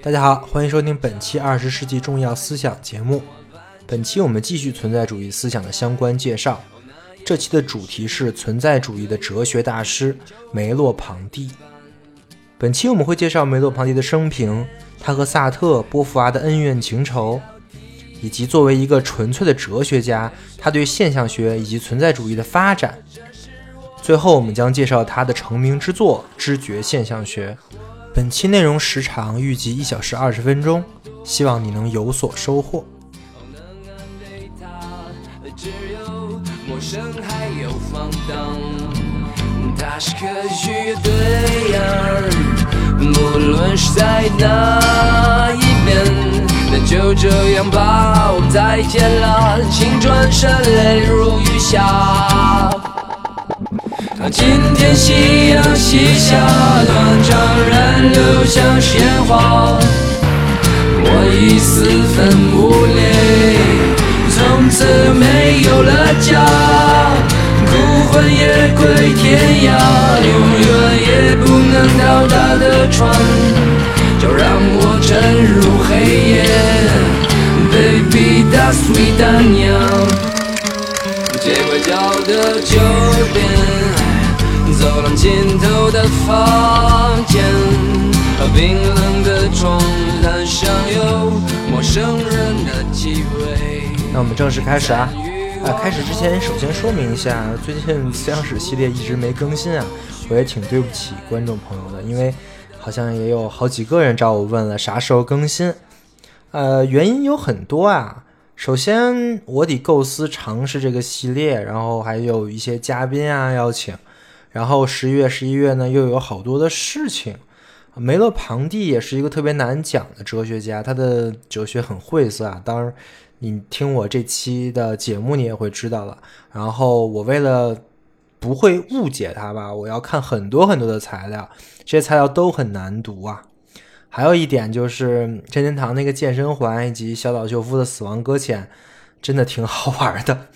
大家好，欢迎收听本期二十世纪重要思想节目。本期我们继续存在主义思想的相关介绍。这期的主题是存在主义的哲学大师梅洛庞蒂。本期我们会介绍梅洛庞蒂的生平，他和萨特、波伏娃的恩怨情仇，以及作为一个纯粹的哲学家，他对现象学以及存在主义的发展。最后，我们将介绍他的成名之作《知觉现象学》。本期内容时长预计一小时二十分钟，希望你能有所收获。他是科学对象，不论是在哪一边，那就这样吧，我们再见了，请转身泪如雨下。今天夕阳西下，断肠人流像鲜花，我已四分五裂，从此没有了家，孤魂野归天涯，永远也不能到达的船，就让我沉入黑夜，Baby that's sweet 丹娘，街拐角的酒店。走廊尽头的房间冰冷的床单上有陌生人的气味。那我们正式开始啊！啊，开始之前首先说明一下，最近思想史系列一直没更新啊，我也挺对不起观众朋友的，因为好像也有好几个人找我问了啥时候更新。呃，原因有很多啊。首先，我得构思尝试这个系列，然后还有一些嘉宾啊邀请。然后十一月、十一月呢，又有好多的事情。梅洛庞蒂也是一个特别难讲的哲学家，他的哲学很晦涩啊。当然，你听我这期的节目，你也会知道了。然后我为了不会误解他吧，我要看很多很多的材料，这些材料都很难读啊。还有一点就是任天堂那个健身环以及小岛秀夫的死亡搁浅，真的挺好玩的。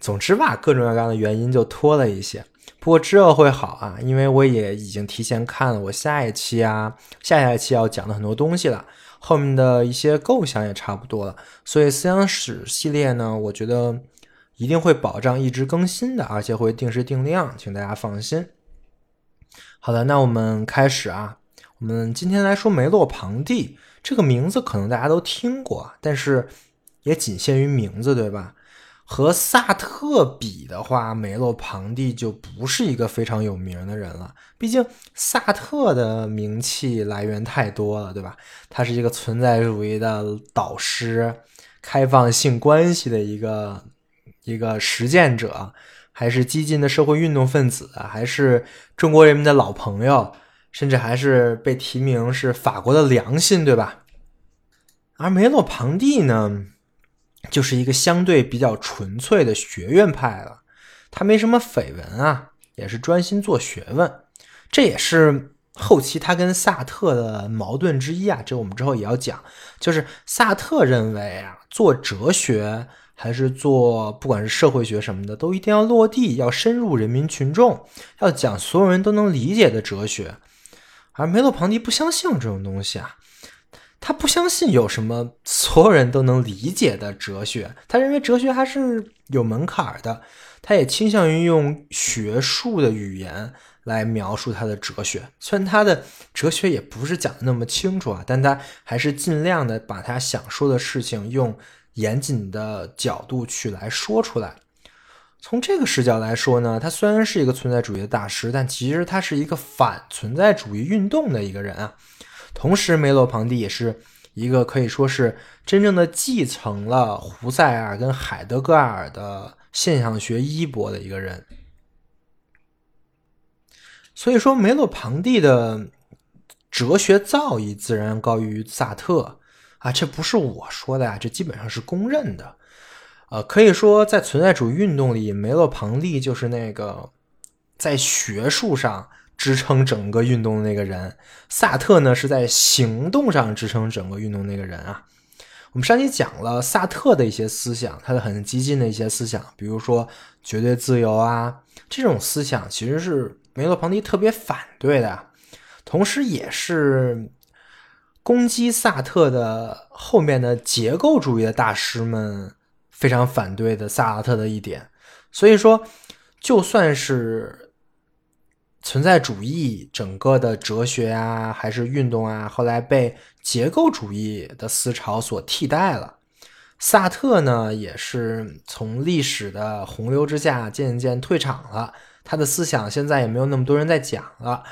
总之吧，各种各样的原因就拖了一些。不过之后会好啊，因为我也已经提前看了我下一期啊、下下一期要讲的很多东西了，后面的一些构想也差不多了，所以思想史系列呢，我觉得一定会保障一直更新的，而且会定时定量，请大家放心。好的，那我们开始啊，我们今天来说梅洛庞蒂这个名字，可能大家都听过，但是也仅限于名字，对吧？和萨特比的话，梅洛庞蒂就不是一个非常有名的人了。毕竟萨特的名气来源太多了，对吧？他是一个存在主义的导师，开放性关系的一个一个实践者，还是激进的社会运动分子，还是中国人民的老朋友，甚至还是被提名是法国的良心，对吧？而梅洛庞蒂呢？就是一个相对比较纯粹的学院派了，他没什么绯闻啊，也是专心做学问，这也是后期他跟萨特的矛盾之一啊。这我们之后也要讲，就是萨特认为啊，做哲学还是做不管是社会学什么的，都一定要落地，要深入人民群众，要讲所有人都能理解的哲学，而梅洛庞蒂不相信这种东西啊。他不相信有什么所有人都能理解的哲学，他认为哲学还是有门槛的。他也倾向于用学术的语言来描述他的哲学，虽然他的哲学也不是讲的那么清楚啊，但他还是尽量的把他想说的事情用严谨的角度去来说出来。从这个视角来说呢，他虽然是一个存在主义的大师，但其实他是一个反存在主义运动的一个人啊。同时，梅洛庞蒂也是一个可以说是真正的继承了胡塞尔跟海德格尔的现象学衣钵的一个人。所以说，梅洛庞蒂的哲学造诣自然高于萨特啊，这不是我说的呀，这基本上是公认的。呃，可以说，在存在主义运动里，梅洛庞蒂就是那个在学术上支撑整个运动的那个人，萨特呢是在行动上支撑整个运动那个人啊。我们上期讲了萨特的一些思想，他的很激进的一些思想，比如说绝对自由啊，这种思想其实是。梅洛庞蒂特别反对的，同时也是攻击萨特的后面的结构主义的大师们非常反对的萨拉特的一点。所以说，就算是存在主义整个的哲学啊，还是运动啊，后来被结构主义的思潮所替代了，萨特呢也是从历史的洪流之下渐渐退场了。他的思想现在也没有那么多人在讲了，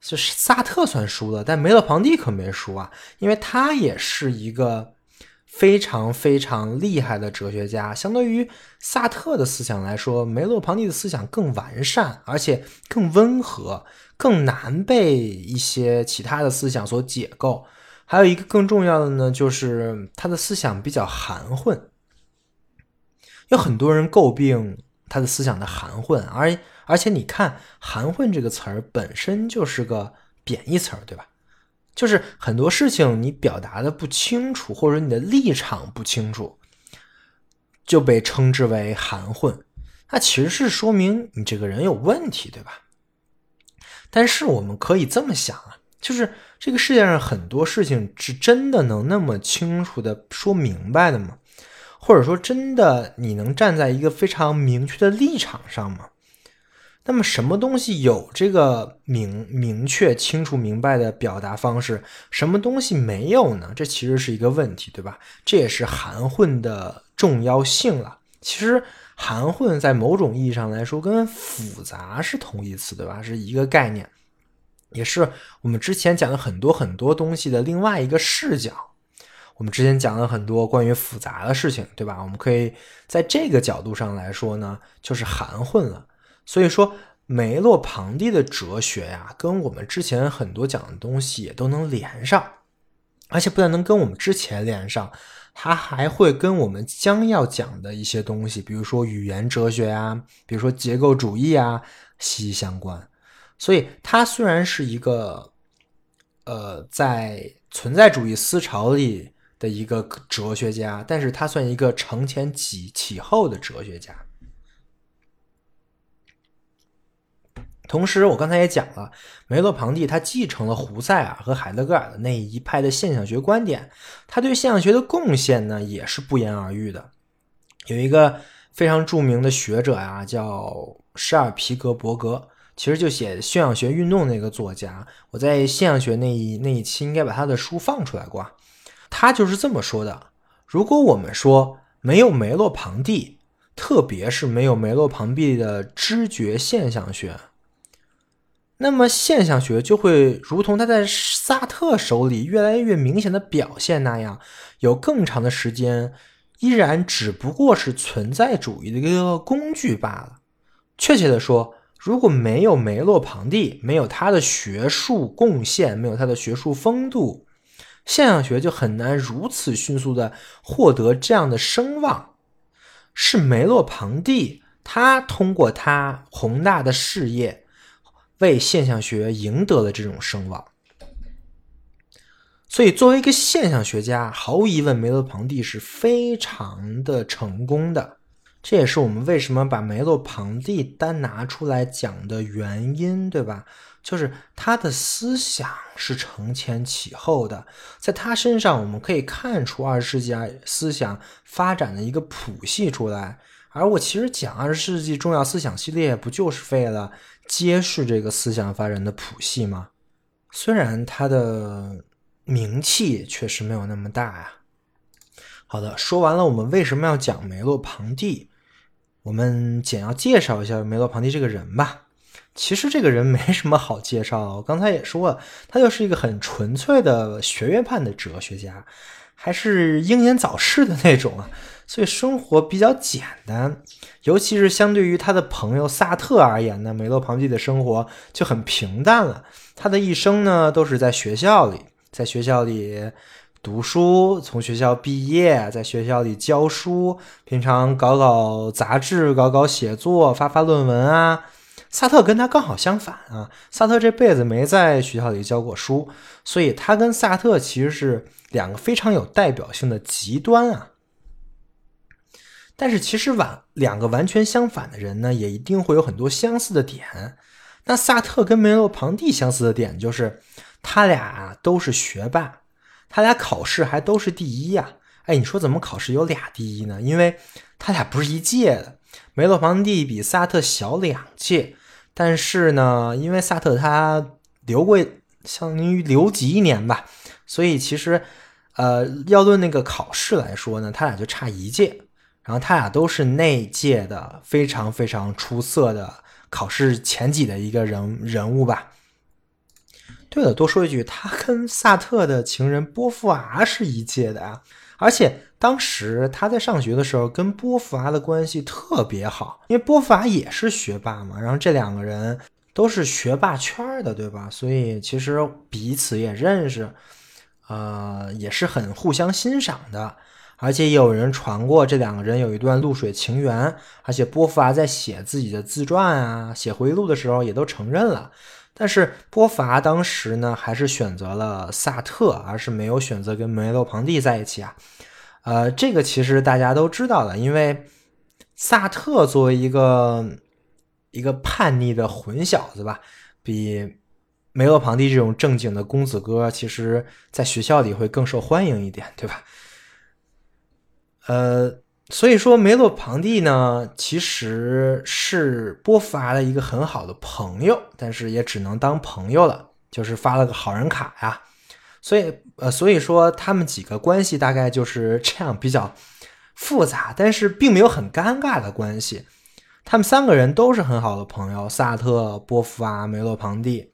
就是萨特算输了，但梅洛庞蒂可没输啊，因为他也是一个非常非常厉害的哲学家。相对于萨特的思想来说，梅洛庞蒂的思想更完善，而且更温和，更难被一些其他的思想所解构。还有一个更重要的呢，就是他的思想比较含混，有很多人诟病他的思想的含混，而。而且你看“含混”这个词儿本身就是个贬义词儿，对吧？就是很多事情你表达的不清楚，或者你的立场不清楚，就被称之为含混。那其实是说明你这个人有问题，对吧？但是我们可以这么想啊，就是这个世界上很多事情是真的能那么清楚的说明白的吗？或者说，真的你能站在一个非常明确的立场上吗？那么，什么东西有这个明明确、清楚、明白的表达方式？什么东西没有呢？这其实是一个问题，对吧？这也是含混的重要性了。其实，含混在某种意义上来说，跟复杂是同义词，对吧？是一个概念，也是我们之前讲的很多很多东西的另外一个视角。我们之前讲了很多关于复杂的事情，对吧？我们可以在这个角度上来说呢，就是含混了。所以说，梅洛庞蒂的哲学呀，跟我们之前很多讲的东西也都能连上，而且不但能跟我们之前连上，它还会跟我们将要讲的一些东西，比如说语言哲学啊，比如说结构主义啊，息息相关。所以，它虽然是一个，呃，在存在主义思潮里的一个哲学家，但是他算一个承前启启后的哲学家。同时，我刚才也讲了，梅洛庞蒂他继承了胡塞尔和海德格尔的那一派的现象学观点，他对现象学的贡献呢也是不言而喻的。有一个非常著名的学者呀，叫施尔皮格伯格，其实就写现象学运动那个作家。我在现象学那一那一期应该把他的书放出来过，他就是这么说的：如果我们说没有梅洛庞蒂，特别是没有梅洛庞蒂的知觉现象学。那么现象学就会如同他在萨特手里越来越明显的表现那样，有更长的时间依然只不过是存在主义的一个工具罢了。确切的说，如果没有梅洛庞蒂，没有他的学术贡献，没有他的学术风度，现象学就很难如此迅速的获得这样的声望。是梅洛庞蒂，他通过他宏大的事业。为现象学赢得了这种声望，所以作为一个现象学家，毫无疑问，梅洛庞蒂是非常的成功的。这也是我们为什么把梅洛庞蒂单拿出来讲的原因，对吧？就是他的思想是承前启后的，在他身上我们可以看出二十世纪思想发展的一个谱系出来。而我其实讲二十世纪重要思想系列，不就是为了？揭示这个思想发展的谱系吗？虽然他的名气确实没有那么大呀。好的，说完了我们为什么要讲梅洛庞蒂，我们简要介绍一下梅洛庞蒂这个人吧。其实这个人没什么好介绍，我刚才也说了，他就是一个很纯粹的学院派的哲学家。还是英年早逝的那种啊，所以生活比较简单。尤其是相对于他的朋友萨特而言呢，梅洛庞蒂的生活就很平淡了。他的一生呢，都是在学校里，在学校里读书，从学校毕业，在学校里教书，平常搞搞杂志，搞搞写作，发发论文啊。萨特跟他刚好相反啊，萨特这辈子没在学校里教过书，所以他跟萨特其实是两个非常有代表性的极端啊。但是其实完两个完全相反的人呢，也一定会有很多相似的点。那萨特跟梅洛庞蒂相似的点就是，他俩啊都是学霸，他俩考试还都是第一呀。哎，你说怎么考试有俩第一呢？因为他俩不是一届的，梅洛庞蒂比萨特小两届，但是呢，因为萨特他留过，相当于留级一年吧，所以其实，呃，要论那个考试来说呢，他俩就差一届。然后他俩都是那届的非常非常出色的考试前几的一个人人物吧。对了，多说一句，他跟萨特的情人波伏娃是一届的啊，而且当时他在上学的时候跟波伏娃的关系特别好，因为波伏娃也是学霸嘛，然后这两个人都是学霸圈的，对吧？所以其实彼此也认识，呃，也是很互相欣赏的。而且也有人传过这两个人有一段露水情缘，而且波伏娃在写自己的自传啊、写回忆录的时候也都承认了。但是波伏娃当时呢，还是选择了萨特，而是没有选择跟梅洛庞蒂在一起啊。呃，这个其实大家都知道的，因为萨特作为一个一个叛逆的混小子吧，比梅洛庞蒂这种正经的公子哥，其实在学校里会更受欢迎一点，对吧？呃，所以说梅洛庞蒂呢，其实是波伏娃的一个很好的朋友，但是也只能当朋友了，就是发了个好人卡呀。所以，呃，所以说他们几个关系大概就是这样，比较复杂，但是并没有很尴尬的关系。他们三个人都是很好的朋友，萨特、波伏娃、梅洛庞蒂，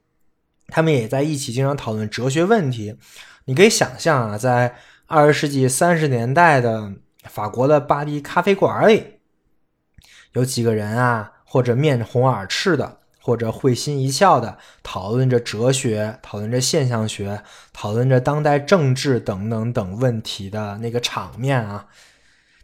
他们也在一起经常讨论哲学问题。你可以想象啊，在二十世纪三十年代的。法国的巴黎咖啡馆里，有几个人啊，或者面红耳赤的，或者会心一笑的，讨论着哲学，讨论着现象学，讨论着当代政治等等等问题的那个场面啊。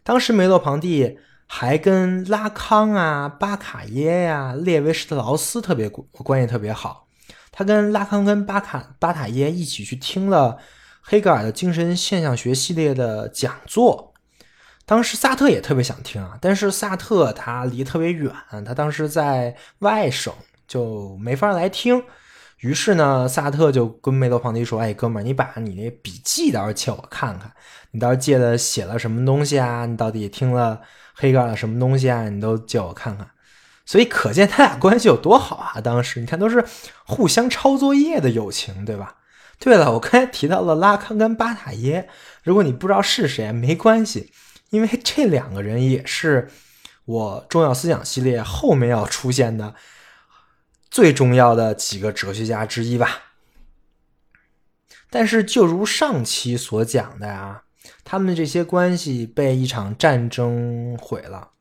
当时梅洛庞蒂还跟拉康啊、巴卡耶呀、列维施特劳斯特别关系特别好，他跟拉康跟巴卡巴塔耶一起去听了黑格尔的精神现象学系列的讲座。当时萨特也特别想听啊，但是萨特他离特别远，他当时在外省，就没法来听。于是呢，萨特就跟梅洛庞蒂说：“哎，哥们儿，你把你那笔记到时候借我看看，你到时候借的写了什么东西啊？你到底听了黑格尔的什么东西啊？你都借我看看。”所以可见他俩关系有多好啊！当时你看都是互相抄作业的友情，对吧？对了，我刚才提到了拉康跟巴塔耶，如果你不知道是谁，没关系。因为这两个人也是我重要思想系列后面要出现的最重要的几个哲学家之一吧。但是，就如上期所讲的呀，他们这些关系被一场战争毁了。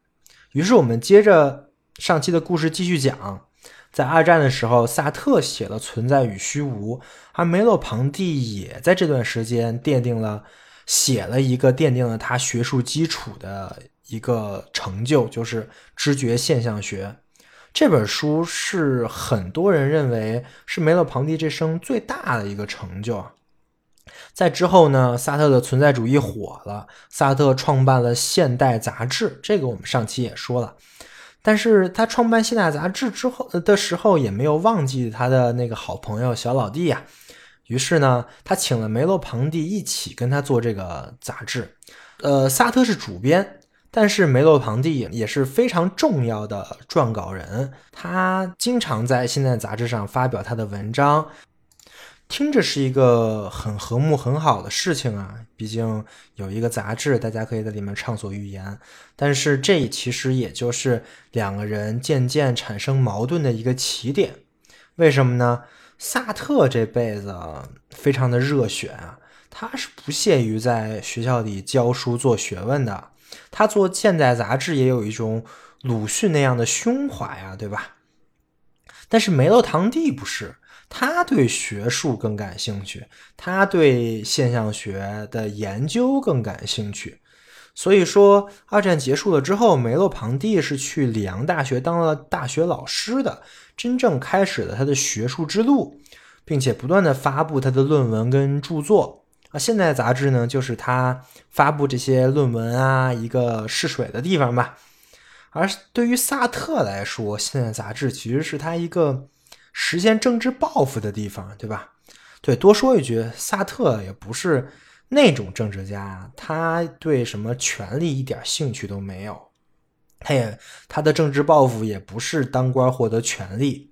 于是，我们接着上期的故事继续讲。在二战的时候，萨特写了《存在与虚无》，而梅洛庞蒂也在这段时间奠定了。写了一个奠定了他学术基础的一个成就，就是知觉现象学。这本书是很多人认为是梅洛庞蒂这生最大的一个成就。在之后呢，萨特的存在主义火了，萨特创办了《现代》杂志，这个我们上期也说了。但是他创办《现代》杂志之后的时候，也没有忘记他的那个好朋友小老弟呀。于是呢，他请了梅洛庞蒂一起跟他做这个杂志。呃，萨特是主编，但是梅洛庞蒂也是非常重要的撰稿人。他经常在《现代》杂志上发表他的文章，听着是一个很和睦、很好的事情啊。毕竟有一个杂志，大家可以在里面畅所欲言。但是这其实也就是两个人渐渐产生矛盾的一个起点。为什么呢？萨特这辈子非常的热血啊！他是不屑于在学校里教书做学问的。他做现代杂志也有一种鲁迅那样的胸怀啊，对吧？但是梅洛堂弟不是，他对学术更感兴趣，他对现象学的研究更感兴趣。所以说，二战结束了之后，梅洛庞蒂是去里昂大学当了大学老师的，真正开始了他的学术之路，并且不断的发布他的论文跟著作。啊，现代杂志呢，就是他发布这些论文啊一个试水的地方吧。而对于萨特来说，现代杂志其实是他一个实现政治抱负的地方，对吧？对，多说一句，萨特也不是。那种政治家，他对什么权力一点兴趣都没有，他也他的政治抱负也不是当官获得权力，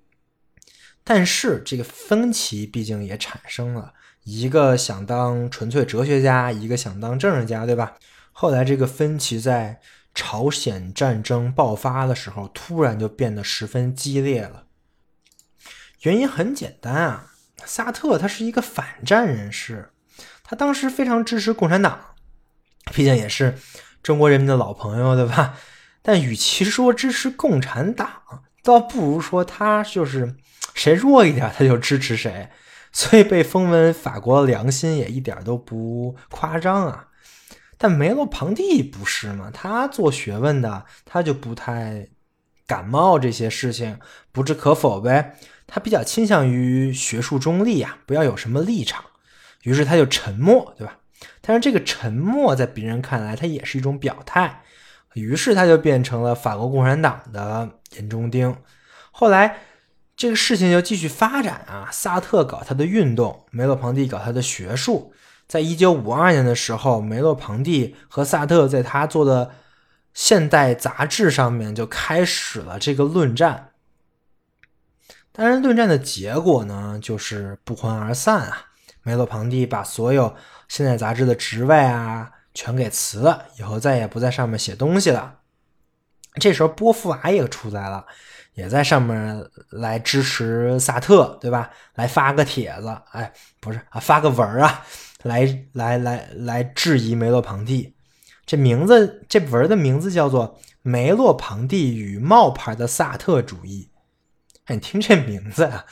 但是这个分歧毕竟也产生了，一个想当纯粹哲学家，一个想当政治家，对吧？后来这个分歧在朝鲜战争爆发的时候，突然就变得十分激烈了。原因很简单啊，萨特他是一个反战人士。他当时非常支持共产党，毕竟也是中国人民的老朋友，对吧？但与其说支持共产党，倒不如说他就是谁弱一点他就支持谁，所以被封为法国良心也一点都不夸张啊。但梅洛庞蒂不是嘛？他做学问的，他就不太感冒这些事情，不置可否呗。他比较倾向于学术中立呀，不要有什么立场。于是他就沉默，对吧？但是这个沉默在别人看来，他也是一种表态。于是他就变成了法国共产党的眼中钉。后来这个事情就继续发展啊，萨特搞他的运动，梅洛庞蒂搞他的学术。在一九五二年的时候，梅洛庞蒂和萨特在他做的《现代》杂志上面就开始了这个论战。当然，论战的结果呢，就是不欢而散啊。梅洛庞蒂把所有现代杂志的职位啊全给辞了，以后再也不在上面写东西了。这时候波伏娃也出来了，也在上面来支持萨特，对吧？来发个帖子，哎，不是啊，发个文啊，来来来来质疑梅洛庞蒂。这名字，这文的名字叫做《梅洛庞蒂与冒牌的萨特主义》。哎，你听这名字啊，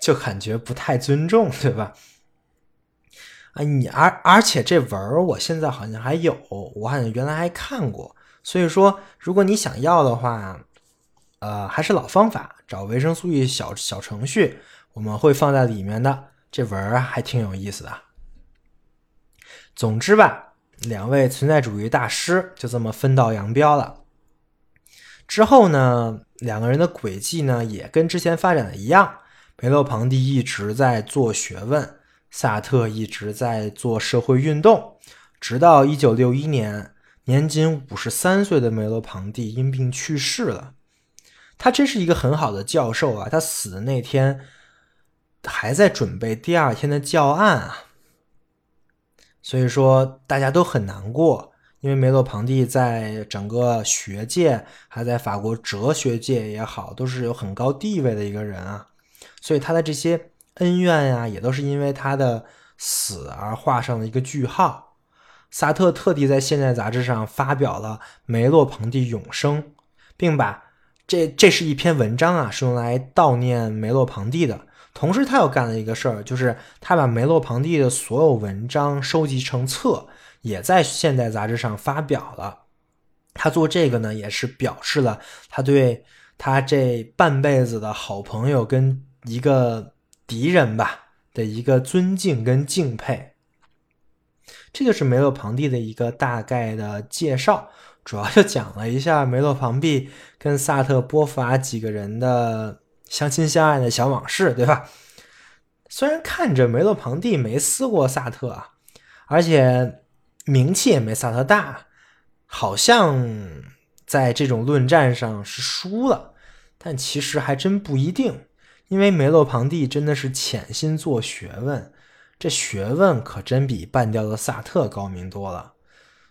就感觉不太尊重，对吧？啊，你而而且这文儿我现在好像还有，我好像原来还看过。所以说，如果你想要的话，呃，还是老方法，找维生素 E 小小程序，我们会放在里面的。这文儿还挺有意思的。总之吧，两位存在主义大师就这么分道扬镳了。之后呢，两个人的轨迹呢也跟之前发展的一样，梅洛庞蒂一直在做学问。萨特一直在做社会运动，直到一九六一年，年仅五十三岁的梅洛庞蒂因病去世了。他真是一个很好的教授啊！他死的那天还在准备第二天的教案啊，所以说大家都很难过，因为梅洛庞蒂在整个学界，还在法国哲学界也好，都是有很高地位的一个人啊，所以他的这些。恩怨呀，也都是因为他的死而画上了一个句号。萨特特地在《现代》杂志上发表了梅洛庞蒂永生，并把这这是一篇文章啊，是用来悼念梅洛庞蒂的。同时，他又干了一个事儿，就是他把梅洛庞蒂的所有文章收集成册，也在《现代》杂志上发表了。他做这个呢，也是表示了他对他这半辈子的好朋友跟一个。敌人吧的一个尊敬跟敬佩，这就是梅洛庞蒂的一个大概的介绍，主要就讲了一下梅洛庞蒂跟萨特、波伏娃几个人的相亲相爱的小往事，对吧？虽然看着梅洛庞蒂没撕过萨特啊，而且名气也没萨特大，好像在这种论战上是输了，但其实还真不一定。因为梅洛庞蒂真的是潜心做学问，这学问可真比半吊子萨特高明多了。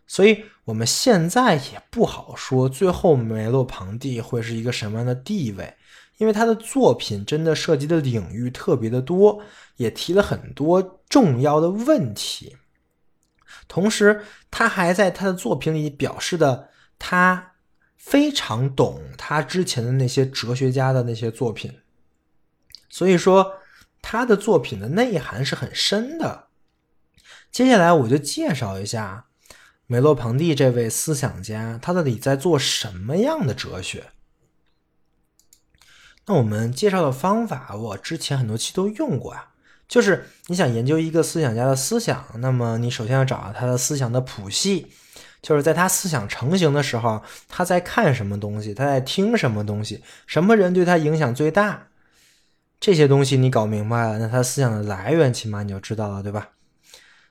所以我们现在也不好说最后梅洛庞蒂会是一个什么样的地位，因为他的作品真的涉及的领域特别的多，也提了很多重要的问题。同时他还在他的作品里表示的他非常懂他之前的那些哲学家的那些作品，所以说他的作品的内涵是很深的。接下来我就介绍一下梅洛庞蒂这位思想家，他到底在做什么样的哲学。那我们介绍的方法，我之前很多期都用过啊。就是你想研究一个思想家的思想，那么你首先要找到他的思想的谱系，就是在他思想成型的时候，他在看什么东西，他在听什么东西，什么人对他影响最大，这些东西你搞明白了，那他思想的来源起码你就知道了，对吧？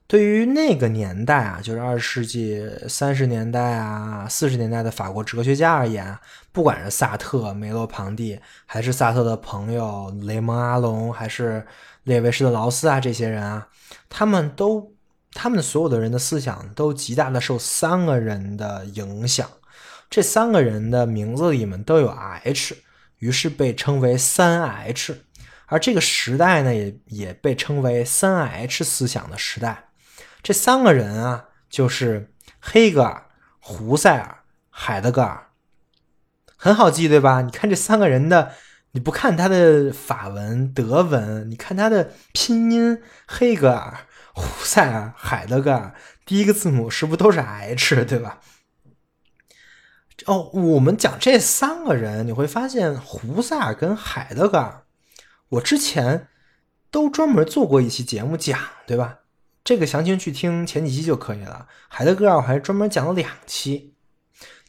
对于那个年代啊，就是二十世纪三十年代啊、四十年代的法国哲学家而言，不管是萨特、梅洛庞蒂，还是萨特的朋友雷蒙阿隆，还是列维施特劳斯啊，这些人啊，他们都，他们所有的人的思想都极大的受三个人的影响，这三个人的名字里面都有 H，于是被称为三 H，而这个时代呢，也也被称为三 H 思想的时代。这三个人啊，就是黑格尔、胡塞尔、海德格尔，很好记，对吧？你看这三个人的，你不看他的法文、德文，你看他的拼音，黑格尔、胡塞尔、海德格尔，第一个字母是不是都是 H，对吧？哦，我们讲这三个人，你会发现胡塞尔跟海德格尔，我之前都专门做过一期节目讲，对吧？这个详情去听前几期就可以了。海德格尔我还专门讲了两期，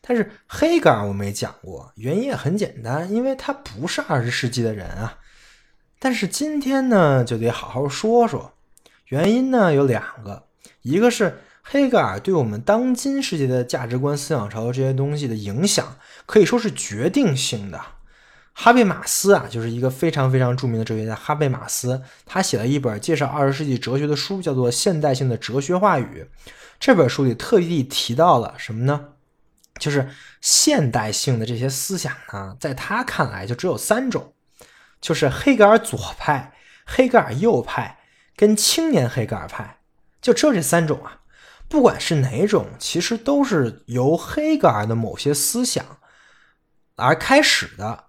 但是黑格尔我没讲过，原因也很简单，因为他不是二十世纪的人啊。但是今天呢，就得好好说说。原因呢有两个，一个是黑格尔对我们当今世界的价值观、思想潮流这些东西的影响，可以说是决定性的。哈贝马斯啊，就是一个非常非常著名的哲学家。哈贝马斯他写了一本介绍二十世纪哲学的书，叫做《现代性的哲学话语》。这本书里特地提到了什么呢？就是现代性的这些思想呢，在他看来就只有三种，就是黑格尔左派、黑格尔右派跟青年黑格尔派，就只有这三种啊。不管是哪种，其实都是由黑格尔的某些思想而开始的。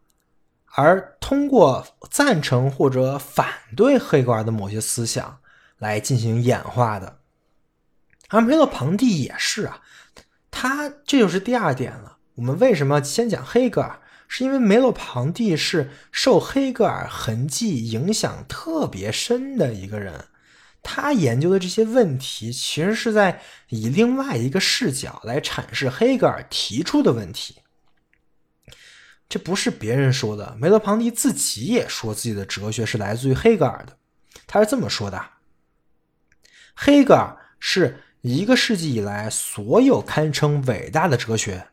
而通过赞成或者反对黑格尔的某些思想来进行演化的，而梅洛庞蒂也是啊，他这就是第二点了。我们为什么先讲黑格尔？是因为梅洛庞蒂是受黑格尔痕迹影响特别深的一个人，他研究的这些问题其实是在以另外一个视角来阐释黑格尔提出的问题。这不是别人说的，梅洛庞蒂自己也说自己的哲学是来自于黑格尔的。他是这么说的：黑格尔是一个世纪以来所有堪称伟大的哲学，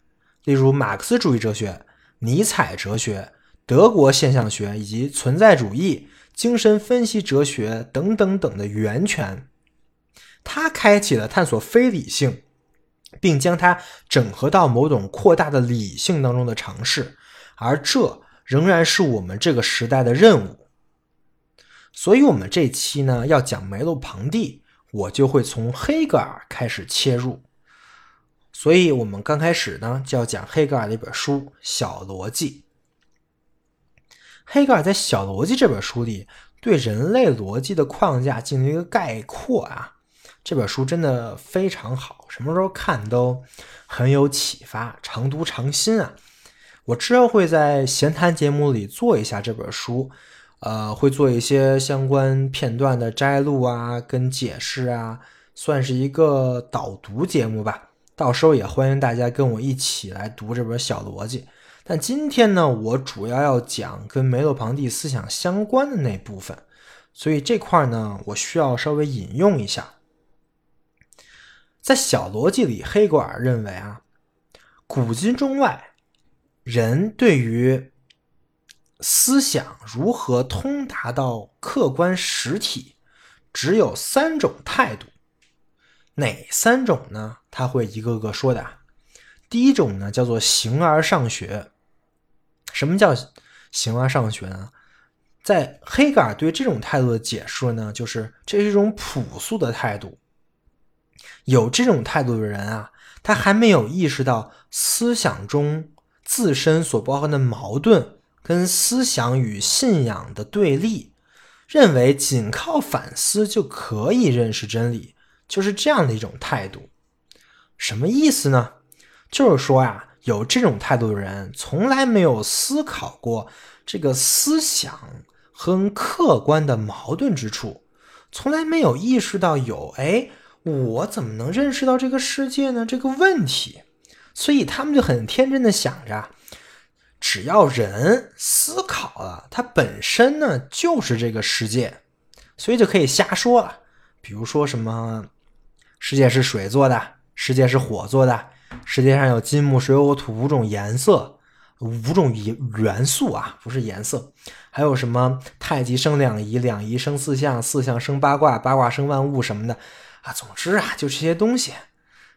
例如马克思主义哲学、尼采哲学、德国现象学以及存在主义、精神分析哲学等等等的源泉。他开启了探索非理性，并将它整合到某种扩大的理性当中的尝试。而这仍然是我们这个时代的任务，所以，我们这期呢要讲梅洛庞蒂，我就会从黑格尔开始切入。所以，我们刚开始呢就要讲黑格尔的一本书《小逻辑》。黑格尔在《小逻辑》这本书里，对人类逻辑的框架进行一个概括啊。这本书真的非常好，什么时候看都很有启发，常读常新啊。我之后会在闲谈节目里做一下这本书，呃，会做一些相关片段的摘录啊，跟解释啊，算是一个导读节目吧。到时候也欢迎大家跟我一起来读这本小逻辑。但今天呢，我主要要讲跟梅洛庞蒂思想相关的那部分，所以这块呢，我需要稍微引用一下。在小逻辑里，黑格尔认为啊，古今中外。人对于思想如何通达到客观实体，只有三种态度。哪三种呢？他会一个个说的。第一种呢，叫做形而上学。什么叫形而上学呢？在黑格尔对这种态度的解释呢，就是这是一种朴素的态度。有这种态度的人啊，他还没有意识到思想中自身所包含的矛盾，跟思想与信仰的对立，认为仅靠反思就可以认识真理，就是这样的一种态度。什么意思呢？就是说呀，有这种态度的人，从来没有思考过这个思想和客观的矛盾之处，从来没有意识到有哎。我怎么能认识到这个世界呢？这个问题，所以他们就很天真的想着，只要人思考了，它本身呢就是这个世界，所以就可以瞎说了。比如说什么，世界是水做的，世界是火做的，世界上有金木水火土五种颜色，五种元元素啊，不是颜色。还有什么太极生两仪，两仪生四象，四象生八卦，八卦生万物什么的。啊，总之啊，就这些东西，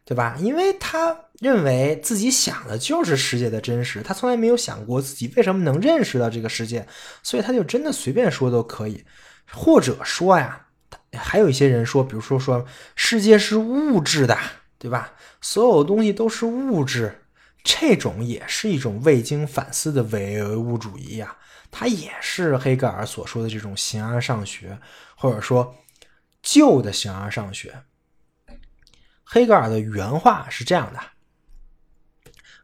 对吧？因为他认为自己想的就是世界的真实，他从来没有想过自己为什么能认识到这个世界，所以他就真的随便说都可以。或者说呀，还有一些人说，比如说说世界是物质的，对吧？所有东西都是物质，这种也是一种未经反思的唯物主义呀。它也是黑格尔所说的这种形而上学，或者说。旧的形而上学，黑格尔的原话是这样的：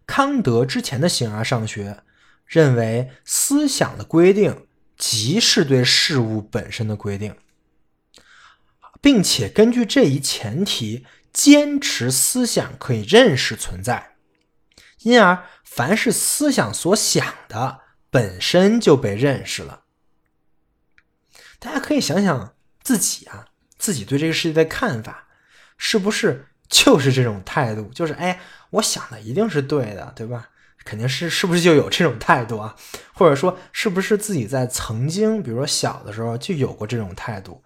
康德之前的形而上学认为，思想的规定即是对事物本身的规定，并且根据这一前提，坚持思想可以认识存在。因而，凡是思想所想的，本身就被认识了。大家可以想想自己啊。自己对这个世界的看法，是不是就是这种态度？就是哎，我想的一定是对的，对吧？肯定是，是不是就有这种态度啊？或者说，是不是自己在曾经，比如说小的时候就有过这种态度？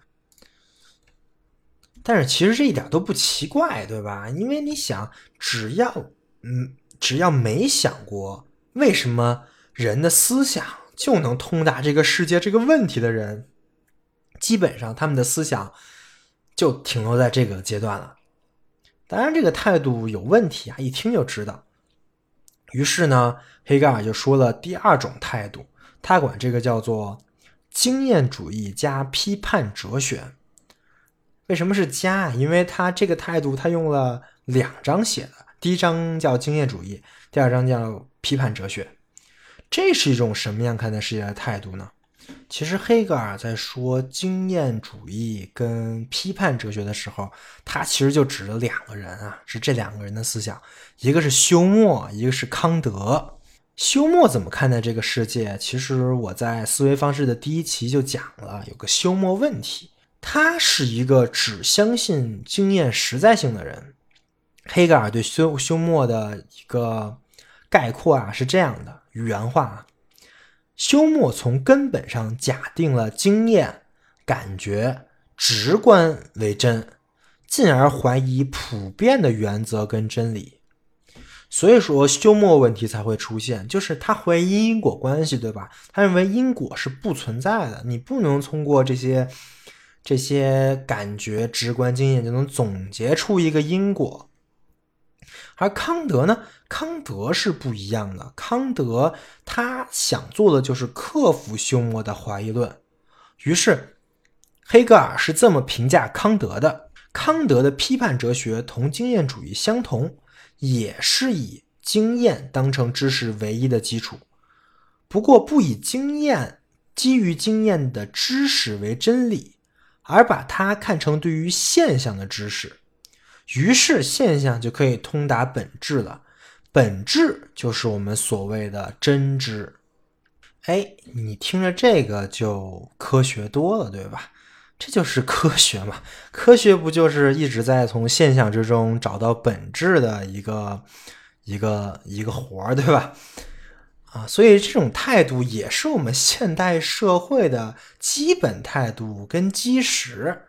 但是其实这一点都不奇怪，对吧？因为你想，只要嗯，只要没想过为什么人的思想就能通达这个世界这个问题的人，基本上他们的思想。就停留在这个阶段了，当然这个态度有问题啊，一听就知道。于是呢，黑格尔就说了第二种态度，他管这个叫做经验主义加批判哲学。为什么是加？因为他这个态度他用了两章写的，第一章叫经验主义，第二章叫批判哲学。这是一种什么样看待世界的态度呢？其实黑格尔在说经验主义跟批判哲学的时候，他其实就指了两个人啊，是这两个人的思想，一个是休谟，一个是康德。休谟怎么看待这个世界？其实我在思维方式的第一期就讲了，有个休谟问题。他是一个只相信经验实在性的人。黑格尔对休休谟的一个概括啊是这样的，原话。啊休谟从根本上假定了经验、感觉、直观为真，进而怀疑普遍的原则跟真理。所以说，休谟问题才会出现，就是他怀疑因果关系，对吧？他认为因果是不存在的，你不能通过这些这些感觉、直观经验就能总结出一个因果。而康德呢？康德是不一样的。康德他想做的就是克服休谟的怀疑论。于是，黑格尔是这么评价康德的：康德的批判哲学同经验主义相同，也是以经验当成知识唯一的基础，不过不以经验基于经验的知识为真理，而把它看成对于现象的知识。于是现象就可以通达本质了，本质就是我们所谓的真知。哎，你听着这个就科学多了，对吧？这就是科学嘛，科学不就是一直在从现象之中找到本质的一个一个一个活儿，对吧？啊，所以这种态度也是我们现代社会的基本态度跟基石。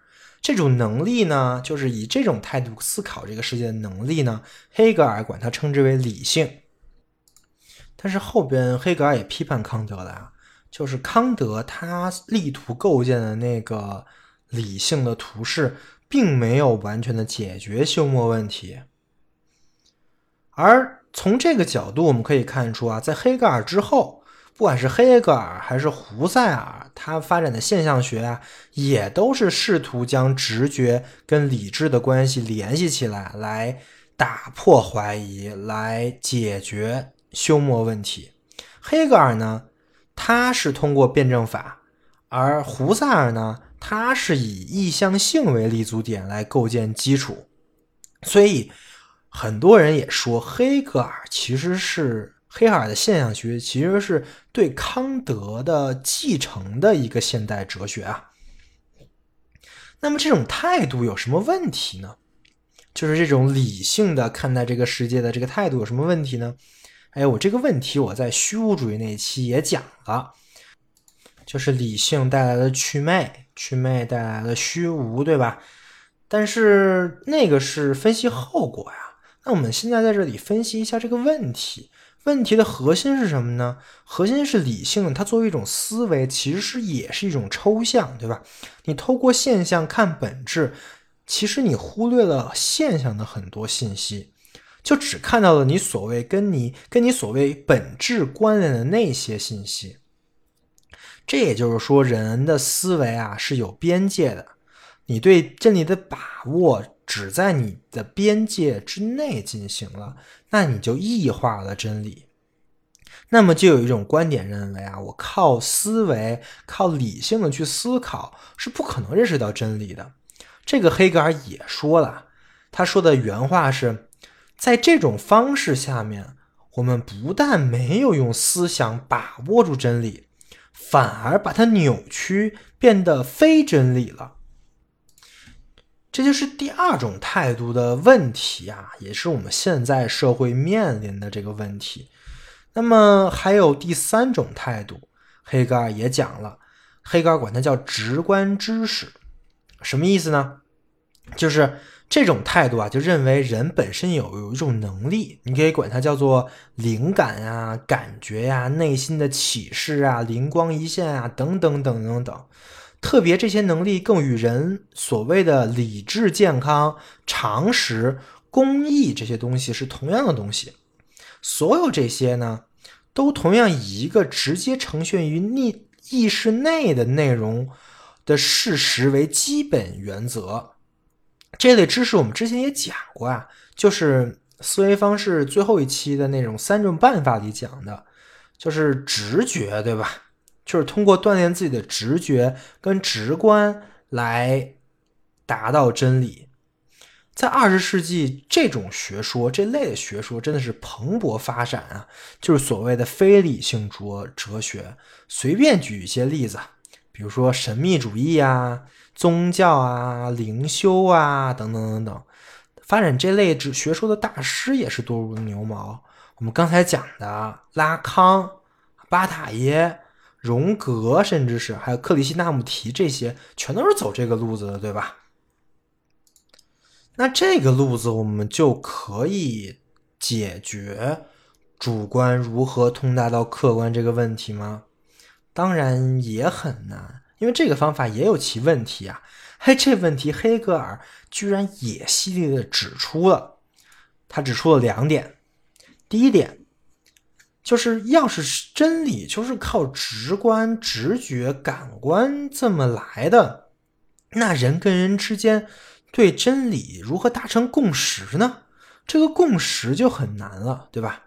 这种能力呢，就是以这种态度思考这个世界的能力呢。黑格尔管它称之为理性。但是后边黑格尔也批判康德了啊，就是康德他力图构建的那个理性的图式，并没有完全的解决休谟问题。而从这个角度，我们可以看出啊，在黑格尔之后，不管是黑格尔还是胡塞尔，他发展的现象学啊，也都是试图将直觉跟理智的关系联系起来，来打破怀疑，来解决休谟问题。黑格尔呢，他是通过辩证法，而胡塞尔呢，他是以意向性为立足点来构建基础，所以。很多人也说，黑格尔其实是黑格尔的现象学，其实是对康德的继承的一个现代哲学啊。那么这种态度有什么问题呢？就是这种理性的看待这个世界的这个态度有什么问题呢？哎，我这个问题我在虚无主义那一期也讲了，就是理性带来的祛魅，祛魅带来的虚无，对吧？但是那个是分析后果呀。那我们现在在这里分析一下这个问题，问题的核心是什么呢？核心是理性，它作为一种思维，其实是也是一种抽象，对吧？你透过现象看本质，其实你忽略了现象的很多信息，就只看到了你所谓跟你跟你所谓本质关联的那些信息。这也就是说，人的思维啊是有边界的，你对真理的把握。只在你的边界之内进行了，那你就异化了真理。那么就有一种观点认为啊，我靠思维、靠理性的去思考是不可能认识到真理的。这个黑格尔也说了，他说的原话是：在这种方式下面，我们不但没有用思想把握住真理，反而把它扭曲，变得非真理了。这就是第二种态度的问题啊，也是我们现在社会面临的这个问题。那么还有第三种态度，黑格尔也讲了，黑格尔管它叫直观知识，什么意思呢？就是这种态度啊，就认为人本身有有一种能力，你可以管它叫做灵感啊、感觉呀、内心的启示啊、灵光一现啊，等等等等等。特别这些能力更与人所谓的理智、健康、常识、公益这些东西是同样的东西。所有这些呢，都同样以一个直接呈现于意意识内的内容的事实为基本原则。这类知识我们之前也讲过啊，就是思维方式最后一期的那种三种办法里讲的，就是直觉，对吧？就是通过锻炼自己的直觉跟直观来达到真理。在二十世纪，这种学说这类的学说真的是蓬勃发展啊！就是所谓的非理性哲哲学。随便举一些例子，比如说神秘主义啊、宗教啊、灵修啊等等等等。发展这类学说的大师也是多如牛毛。我们刚才讲的拉康、巴塔耶。荣格，甚至是还有克里希那穆提，这些全都是走这个路子的，对吧？那这个路子，我们就可以解决主观如何通达到客观这个问题吗？当然也很难，因为这个方法也有其问题啊。嘿，这问题黑格尔居然也犀利的指出了，他指出了两点，第一点。就是要是真理就是靠直观、直觉、感官这么来的，那人跟人之间对真理如何达成共识呢？这个共识就很难了，对吧？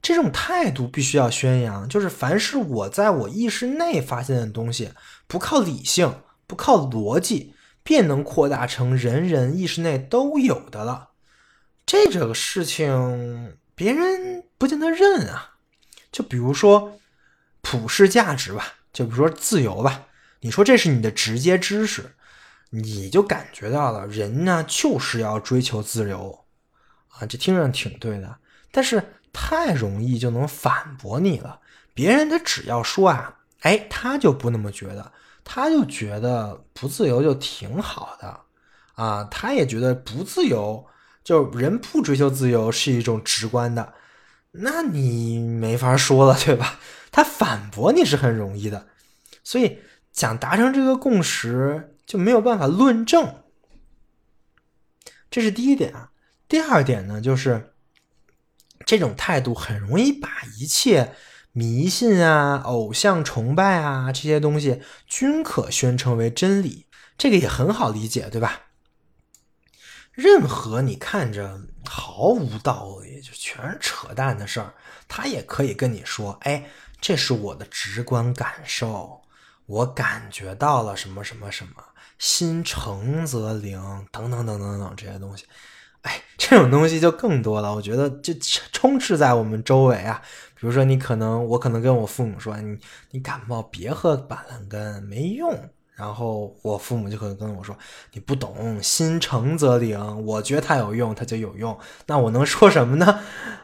这种态度必须要宣扬，就是凡是我在我意识内发现的东西，不靠理性、不靠逻辑，便能扩大成人人意识内都有的了。这个事情。别人不见得认啊，就比如说普世价值吧，就比如说自由吧。你说这是你的直接知识，你就感觉到了人呢就是要追求自由啊，这听着挺对的。但是太容易就能反驳你了。别人他只要说啊，哎，他就不那么觉得，他就觉得不自由就挺好的啊，他也觉得不自由。就人不追求自由是一种直观的，那你没法说了，对吧？他反驳你是很容易的，所以想达成这个共识，就没有办法论证。这是第一点啊。第二点呢，就是这种态度很容易把一切迷信啊、偶像崇拜啊这些东西均可宣称为真理。这个也很好理解，对吧？任何你看着毫无道理、就全是扯淡的事儿，他也可以跟你说：“哎，这是我的直观感受，我感觉到了什么什么什么，心诚则灵，等等等等等这些东西。”哎，这种东西就更多了，我觉得就充斥在我们周围啊。比如说，你可能我可能跟我父母说：“你你感冒别喝板蓝根，没用。”然后我父母就可能跟我说：“你不懂，心诚则灵。我觉得它有用，它就有用。那我能说什么呢？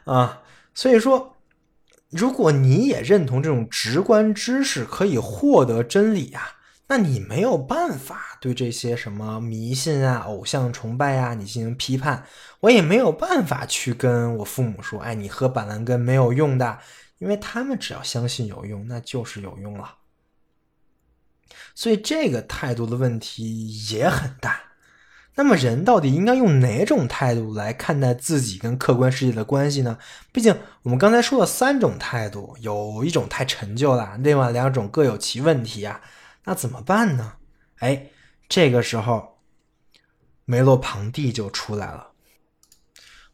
啊，所以说，如果你也认同这种直观知识可以获得真理啊，那你没有办法对这些什么迷信啊、偶像崇拜啊，你进行批判。我也没有办法去跟我父母说：哎，你喝板蓝根没有用的，因为他们只要相信有用，那就是有用了。”所以这个态度的问题也很大。那么人到底应该用哪种态度来看待自己跟客观世界的关系呢？毕竟我们刚才说了三种态度，有一种太陈旧了，另外两种各有其问题啊。那怎么办呢？哎，这个时候梅洛庞蒂就出来了。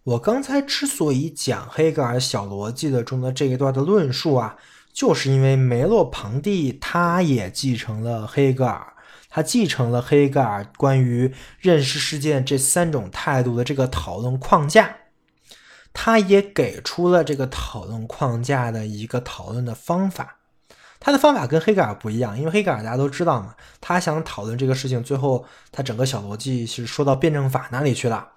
我刚才之所以讲黑格尔小逻辑的中的这一段的论述啊。就是因为梅洛庞蒂，他也继承了黑格尔，他继承了黑格尔关于认识世界这三种态度的这个讨论框架，他也给出了这个讨论框架的一个讨论的方法。他的方法跟黑格尔不一样，因为黑格尔大家都知道嘛，他想讨论这个事情，最后他整个小逻辑是说到辩证法那里去了。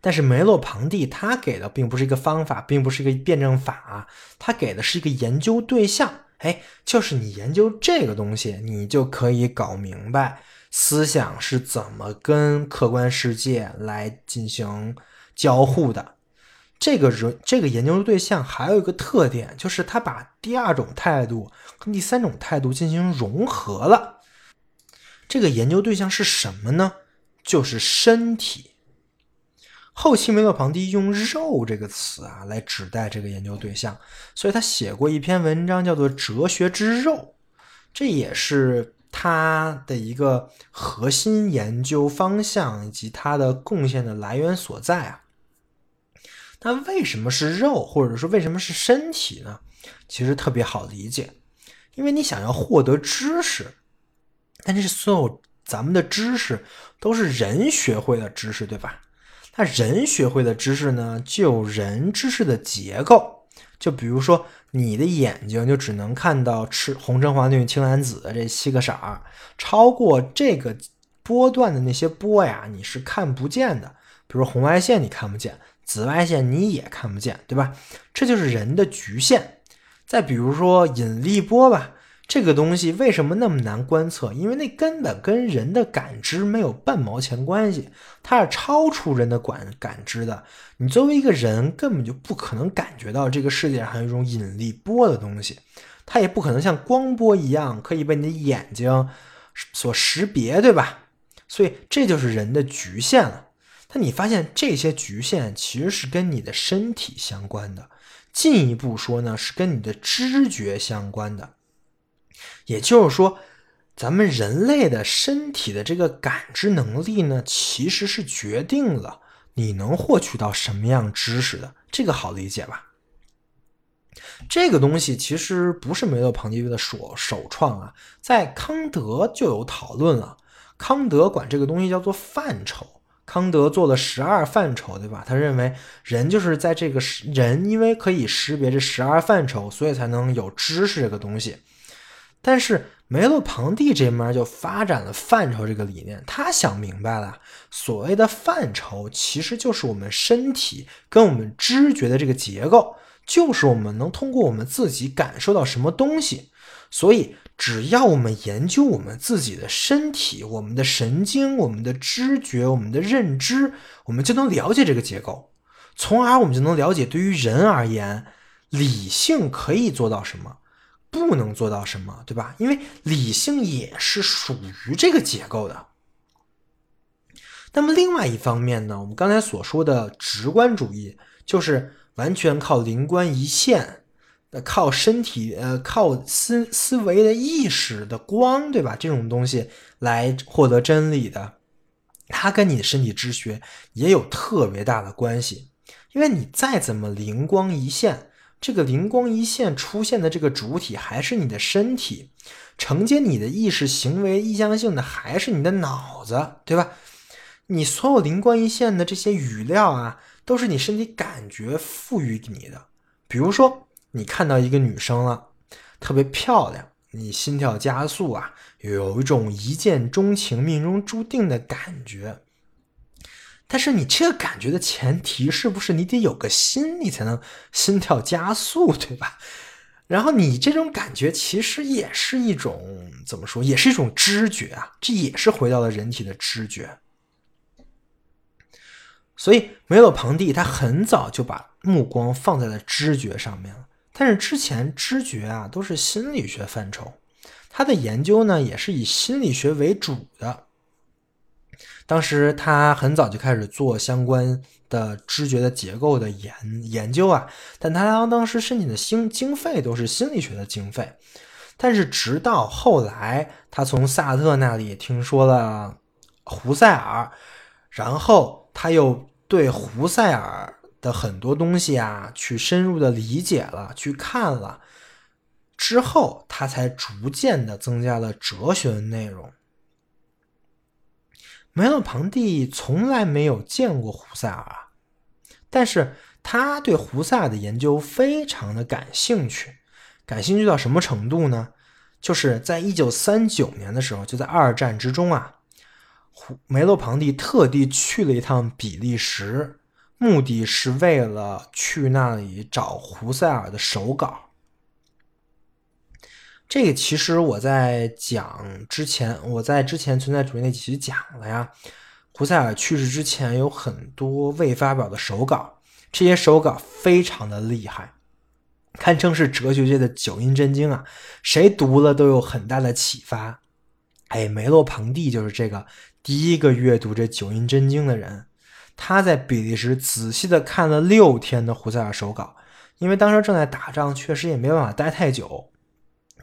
但是梅洛庞蒂他给的并不是一个方法，并不是一个辩证法，他给的是一个研究对象。哎，就是你研究这个东西，你就可以搞明白思想是怎么跟客观世界来进行交互的。这个人这个研究的对象还有一个特点，就是他把第二种态度和第三种态度进行融合了。这个研究对象是什么呢？就是身体。后期梅洛庞蒂用“肉”这个词啊来指代这个研究对象，所以他写过一篇文章叫做《哲学之肉》，这也是他的一个核心研究方向以及他的贡献的来源所在啊。那为什么是肉，或者说为什么是身体呢？其实特别好理解，因为你想要获得知识，但是所有咱们的知识都是人学会的知识，对吧？那人学会的知识呢，就有人知识的结构。就比如说，你的眼睛就只能看到赤红橙黄绿青蓝紫的这七个色儿，超过这个波段的那些波呀，你是看不见的。比如红外线你看不见，紫外线你也看不见，对吧？这就是人的局限。再比如说引力波吧。这个东西为什么那么难观测？因为那根本跟人的感知没有半毛钱关系，它是超出人的感感知的。你作为一个人，根本就不可能感觉到这个世界上有一种引力波的东西，它也不可能像光波一样可以被你的眼睛所识别，对吧？所以这就是人的局限了。但你发现这些局限其实是跟你的身体相关的，进一步说呢，是跟你的知觉相关的。也就是说，咱们人类的身体的这个感知能力呢，其实是决定了你能获取到什么样知识的。这个好理解吧？这个东西其实不是梅洛庞蒂的首首创啊，在康德就有讨论了。康德管这个东西叫做范畴。康德做了十二范畴，对吧？他认为人就是在这个人，因为可以识别这十二范畴，所以才能有知识这个东西。但是梅洛庞蒂这面就发展了范畴这个理念，他想明白了，所谓的范畴其实就是我们身体跟我们知觉的这个结构，就是我们能通过我们自己感受到什么东西。所以，只要我们研究我们自己的身体、我们的神经、我们的知觉、我们的认知，我们就能了解这个结构，从而我们就能了解对于人而言，理性可以做到什么。不能做到什么，对吧？因为理性也是属于这个结构的。那么另外一方面呢，我们刚才所说的直观主义，就是完全靠灵光一现，呃，靠身体，呃，靠思思维的意识的光，对吧？这种东西来获得真理的，它跟你的身体知觉也有特别大的关系。因为你再怎么灵光一现，这个灵光一现出现的这个主体还是你的身体，承接你的意识行为意向性的还是你的脑子，对吧？你所有灵光一现的这些语料啊，都是你身体感觉赋予你的。比如说，你看到一个女生了，特别漂亮，你心跳加速啊，有一种一见钟情、命中注定的感觉。但是你这个感觉的前提是不是你得有个心，你才能心跳加速，对吧？然后你这种感觉其实也是一种怎么说，也是一种知觉啊，这也是回到了人体的知觉。所以梅洛庞蒂他很早就把目光放在了知觉上面了，但是之前知觉啊都是心理学范畴，他的研究呢也是以心理学为主的。当时他很早就开始做相关的知觉的结构的研研究啊，但他当时申请的经经费都是心理学的经费，但是直到后来他从萨特那里听说了胡塞尔，然后他又。对胡塞尔的很多东西啊，去深入的理解了，去看了之后，他才逐渐的增加了哲学的内容。梅洛庞蒂从来没有见过胡塞尔，但是他对胡塞尔的研究非常的感兴趣，感兴趣到什么程度呢？就是在一九三九年的时候，就在二战之中啊。胡梅洛庞蒂特地去了一趟比利时，目的是为了去那里找胡塞尔的手稿。这个其实我在讲之前，我在之前存在主义那几期讲了呀。胡塞尔去世之前有很多未发表的手稿，这些手稿非常的厉害，堪称是哲学界的九阴真经啊，谁读了都有很大的启发。哎，梅洛庞蒂就是这个。第一个阅读这九阴真经的人，他在比利时仔细的看了六天的胡塞尔手稿，因为当时正在打仗，确实也没办法待太久，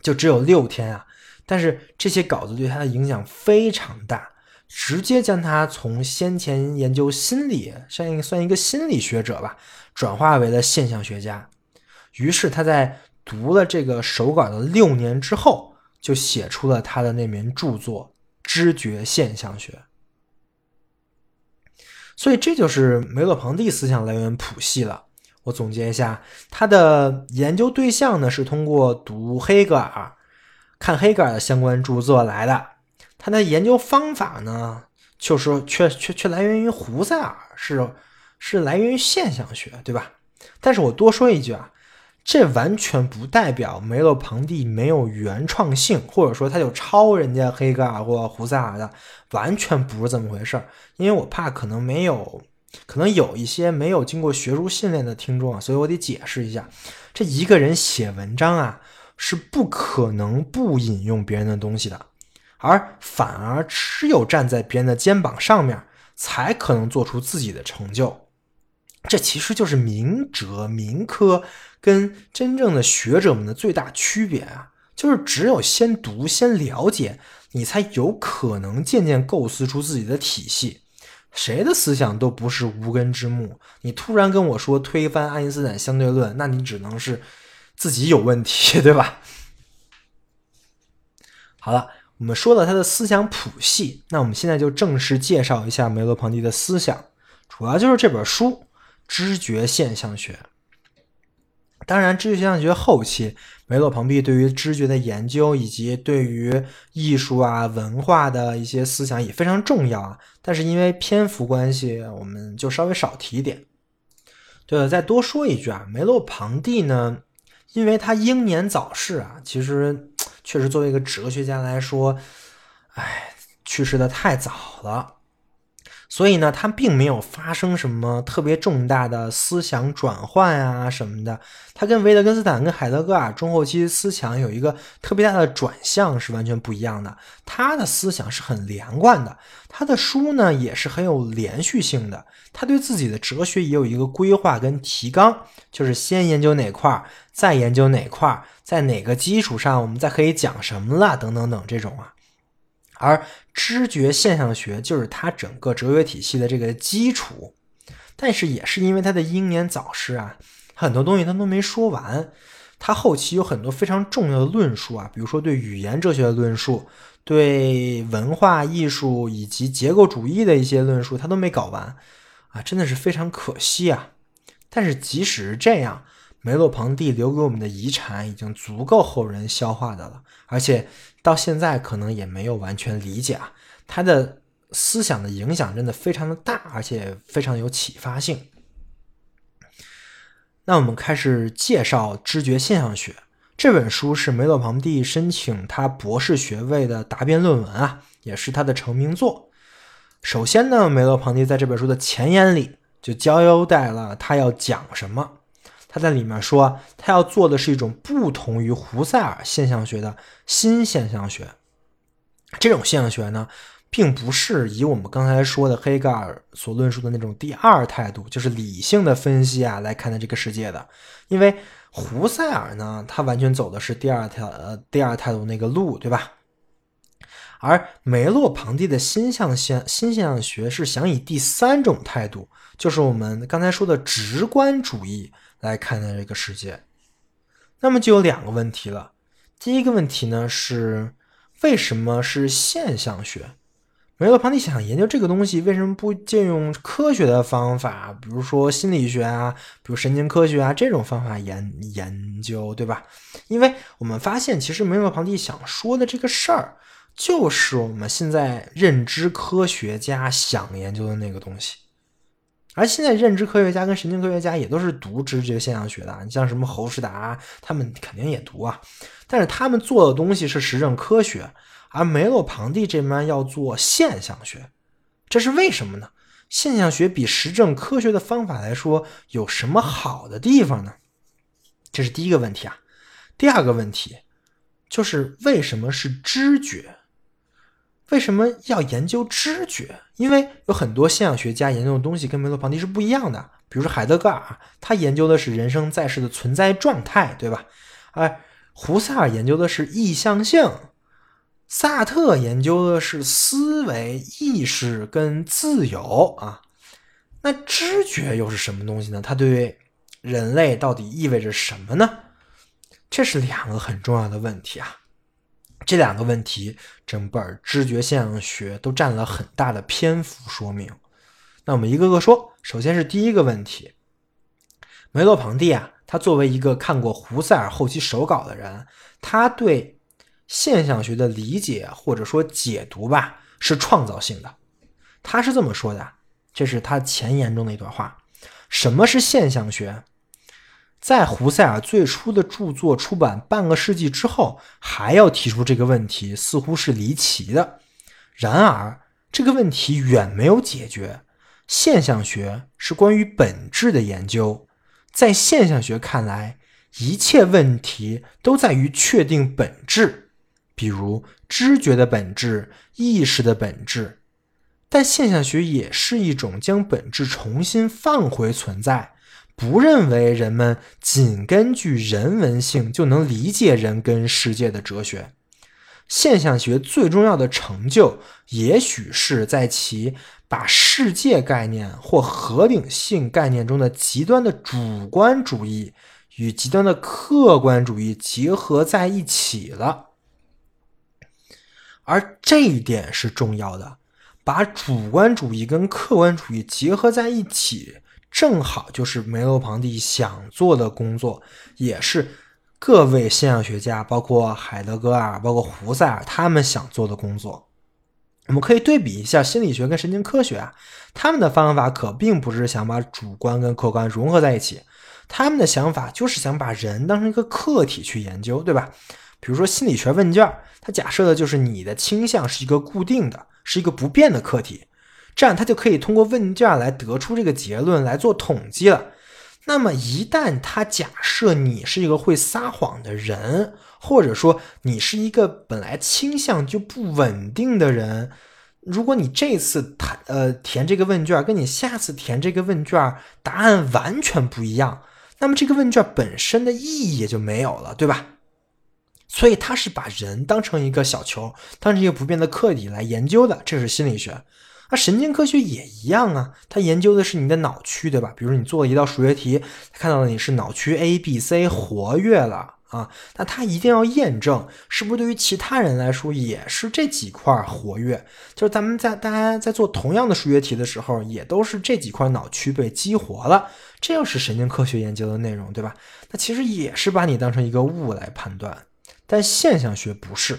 就只有六天啊。但是这些稿子对他的影响非常大，直接将他从先前研究心理，算一个算一个心理学者吧，转化为了现象学家。于是他在读了这个手稿的六年之后，就写出了他的那名著作。知觉现象学，所以这就是梅洛庞蒂思想来源谱系了。我总结一下，他的研究对象呢是通过读黑格尔、看黑格尔的相关著作来的。他的研究方法呢，就是却却却来源于胡塞尔，是是来源于现象学，对吧？但是我多说一句啊。这完全不代表梅洛庞蒂没有原创性，或者说他就抄人家黑格尔或胡塞尔的，完全不是这么回事儿。因为我怕可能没有，可能有一些没有经过学术训练的听众啊，所以我得解释一下，这一个人写文章啊是不可能不引用别人的东西的，而反而只有站在别人的肩膀上面，才可能做出自己的成就。这其实就是民哲民科跟真正的学者们的最大区别啊，就是只有先读、先了解，你才有可能渐渐构思出自己的体系。谁的思想都不是无根之木，你突然跟我说推翻爱因斯坦相对论，那你只能是自己有问题，对吧？好了，我们说了他的思想谱系，那我们现在就正式介绍一下梅洛庞蒂的思想，主要就是这本书。知觉现象学，当然，知觉现象学后期，梅洛庞蒂对于知觉的研究以及对于艺术啊、文化的一些思想也非常重要啊。但是因为篇幅关系，我们就稍微少提一点。对了，再多说一句啊，梅洛庞蒂呢，因为他英年早逝啊，其实确实作为一个哲学家来说，哎，去世的太早了。所以呢，他并没有发生什么特别重大的思想转换啊什么的。他跟维特根斯坦、跟海德格尔中后期思想有一个特别大的转向，是完全不一样的。他的思想是很连贯的，他的书呢也是很有连续性的。他对自己的哲学也有一个规划跟提纲，就是先研究哪块儿，再研究哪块儿，在哪个基础上我们再可以讲什么了，等等等这种啊。而知觉现象学就是他整个哲学体系的这个基础，但是也是因为他的英年早逝啊，很多东西他都没说完。他后期有很多非常重要的论述啊，比如说对语言哲学的论述，对文化艺术以及结构主义的一些论述，他都没搞完啊，真的是非常可惜啊。但是即使是这样。梅洛庞蒂留给我们的遗产已经足够后人消化的了，而且到现在可能也没有完全理解啊。他的思想的影响真的非常的大，而且非常有启发性。那我们开始介绍《知觉现象学》这本书，是梅洛庞蒂申请他博士学位的答辩论文啊，也是他的成名作。首先呢，梅洛庞蒂在这本书的前言里就交代了他要讲什么。他在里面说，他要做的是一种不同于胡塞尔现象学的新现象学。这种现象学呢，并不是以我们刚才说的黑格尔所论述的那种第二态度，就是理性的分析啊来看待这个世界的。因为胡塞尔呢，他完全走的是第二条呃第二态度那个路，对吧？而梅洛庞蒂的新象现新现象学是想以第三种态度，就是我们刚才说的直观主义。来看待这个世界，那么就有两个问题了。第一个问题呢是，为什么是现象学？梅洛庞蒂想研究这个东西，为什么不借用科学的方法，比如说心理学啊，比如神经科学啊这种方法研研究，对吧？因为我们发现，其实梅洛庞蒂想说的这个事儿，就是我们现在认知科学家想研究的那个东西。而现在，认知科学家跟神经科学家也都是读知觉现象学的。你像什么侯世达，他们肯定也读啊。但是他们做的东西是实证科学，而梅洛庞蒂这边要做现象学，这是为什么呢？现象学比实证科学的方法来说有什么好的地方呢？这是第一个问题啊。第二个问题就是为什么是知觉？为什么要研究知觉？因为有很多现象学家研究的东西跟梅洛庞蒂是不一样的。比如说海德格尔，他研究的是人生在世的存在状态，对吧？哎胡塞尔研究的是意向性，萨特研究的是思维、意识跟自由啊。那知觉又是什么东西呢？它对人类到底意味着什么呢？这是两个很重要的问题啊。这两个问题，整本知觉现象学都占了很大的篇幅说明。那我们一个个说。首先是第一个问题，梅洛庞蒂啊，他作为一个看过胡塞尔后期手稿的人，他对现象学的理解或者说解读吧，是创造性的。他是这么说的，这是他前言中的一段话：什么是现象学？在胡塞尔最初的著作出版半个世纪之后，还要提出这个问题，似乎是离奇的。然而，这个问题远没有解决。现象学是关于本质的研究，在现象学看来，一切问题都在于确定本质，比如知觉的本质、意识的本质。但现象学也是一种将本质重新放回存在。不认为人们仅根据人文性就能理解人跟世界的哲学。现象学最重要的成就，也许是在其把世界概念或合理性概念中的极端的主观主义与极端的客观主义结合在一起了。而这一点是重要的，把主观主义跟客观主义结合在一起。正好就是梅洛庞蒂想做的工作，也是各位现象学家，包括海德格尔、包括胡塞尔他们想做的工作。我们可以对比一下心理学跟神经科学啊，他们的方法可并不是想把主观跟客观融合在一起，他们的想法就是想把人当成一个客体去研究，对吧？比如说心理学问卷，它假设的就是你的倾向是一个固定的，是一个不变的客体。这样他就可以通过问卷来得出这个结论来做统计了。那么一旦他假设你是一个会撒谎的人，或者说你是一个本来倾向就不稳定的人，如果你这次填呃填这个问卷跟你下次填这个问卷答案完全不一样，那么这个问卷本身的意义也就没有了，对吧？所以他是把人当成一个小球，当成一个不变的客体来研究的，这是心理学。那神经科学也一样啊，它研究的是你的脑区，对吧？比如你做了一道数学题，它看到了你是脑区 A、B、C 活跃了啊，那它一定要验证是不是对于其他人来说也是这几块活跃，就是咱们在大家在做同样的数学题的时候，也都是这几块脑区被激活了，这又是神经科学研究的内容，对吧？那其实也是把你当成一个物来判断，但现象学不是，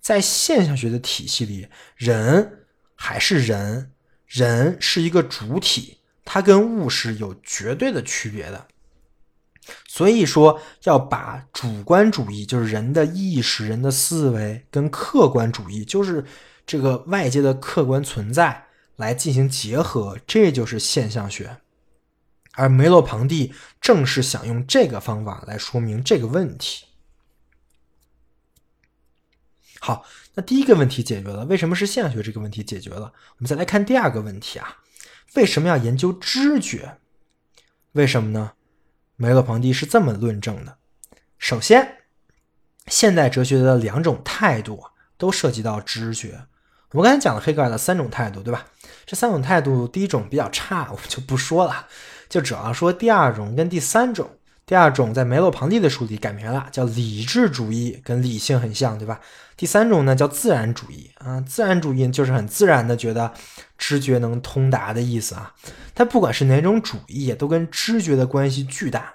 在现象学的体系里，人。还是人，人是一个主体，它跟物是有绝对的区别的。所以说，要把主观主义，就是人的意识、人的思维，跟客观主义，就是这个外界的客观存在，来进行结合，这就是现象学。而梅洛庞蒂正是想用这个方法来说明这个问题。好。那第一个问题解决了，为什么是现象学这个问题解决了？我们再来看第二个问题啊，为什么要研究知觉？为什么呢？梅洛庞蒂是这么论证的：首先，现代哲学的两种态度都涉及到知觉。我们刚才讲了黑格尔的三种态度，对吧？这三种态度，第一种比较差，我们就不说了，就主要说第二种跟第三种。第二种在梅洛庞蒂的书里改名了，叫理智主义，跟理性很像，对吧？第三种呢叫自然主义啊，自然主义就是很自然的觉得知觉能通达的意思啊。它不管是哪种主义，都跟知觉的关系巨大。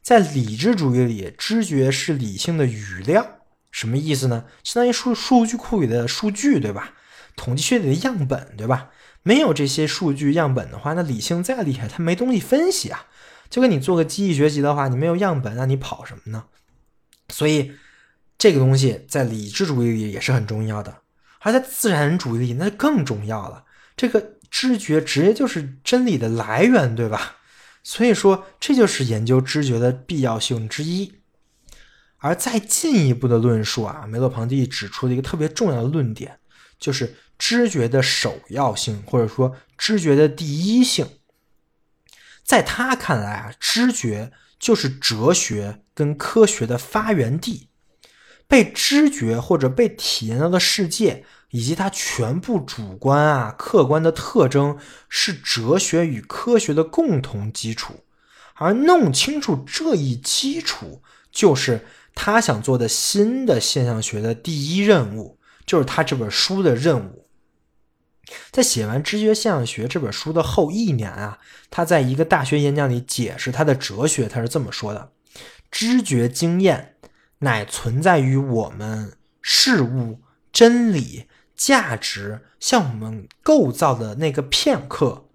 在理智主义里，知觉是理性的语料，什么意思呢？相当于数数据库里的数据，对吧？统计学里的样本，对吧？没有这些数据样本的话，那理性再厉害，它没东西分析啊。就跟你做个机器学习的话，你没有样本，那你跑什么呢？所以这个东西在理智主义里也是很重要的，而在自然主义里那更重要了。这个知觉直接就是真理的来源，对吧？所以说这就是研究知觉的必要性之一。而再进一步的论述啊，梅洛庞蒂指出了一个特别重要的论点，就是知觉的首要性，或者说知觉的第一性。在他看来啊，知觉就是哲学跟科学的发源地，被知觉或者被体验到的世界以及它全部主观啊、客观的特征，是哲学与科学的共同基础。而弄清楚这一基础，就是他想做的新的现象学的第一任务，就是他这本书的任务。在写完《知觉现象学》这本书的后一年啊，他在一个大学演讲里解释他的哲学，他是这么说的：“知觉经验乃存在于我们事物、真理、价值向我们构造的那个片刻。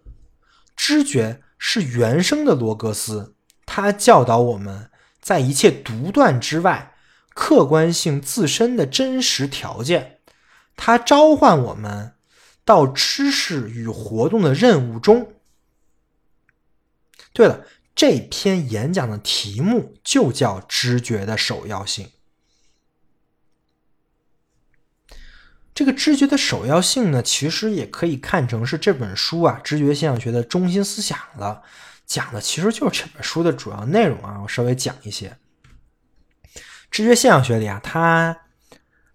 知觉是原生的罗格斯，他教导我们在一切独断之外，客观性自身的真实条件。他召唤我们。”到知识与活动的任务中。对了，这篇演讲的题目就叫“知觉的首要性”。这个知觉的首要性呢，其实也可以看成是这本书啊，知觉现象学的中心思想了。讲的其实就是这本书的主要内容啊。我稍微讲一些，知觉现象学里啊，它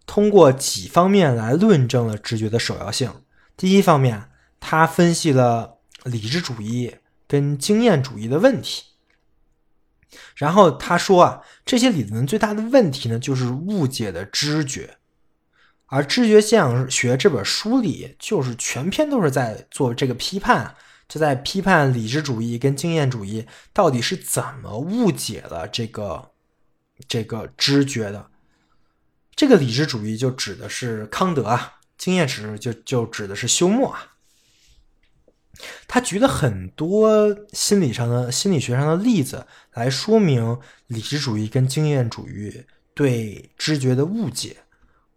通过几方面来论证了知觉的首要性。第一方面，它分析了理智主义跟经验主义的问题。然后他说啊，这些理论最大的问题呢，就是误解的知觉。而《知觉现象学》这本书里，就是全篇都是在做这个批判，就在批判理智主义跟经验主义到底是怎么误解了这个这个知觉的。这个理智主义就指的是康德啊。经验值就就指的是休谟啊，他举了很多心理上的、心理学上的例子来说明理智主义跟经验主义对知觉的误解。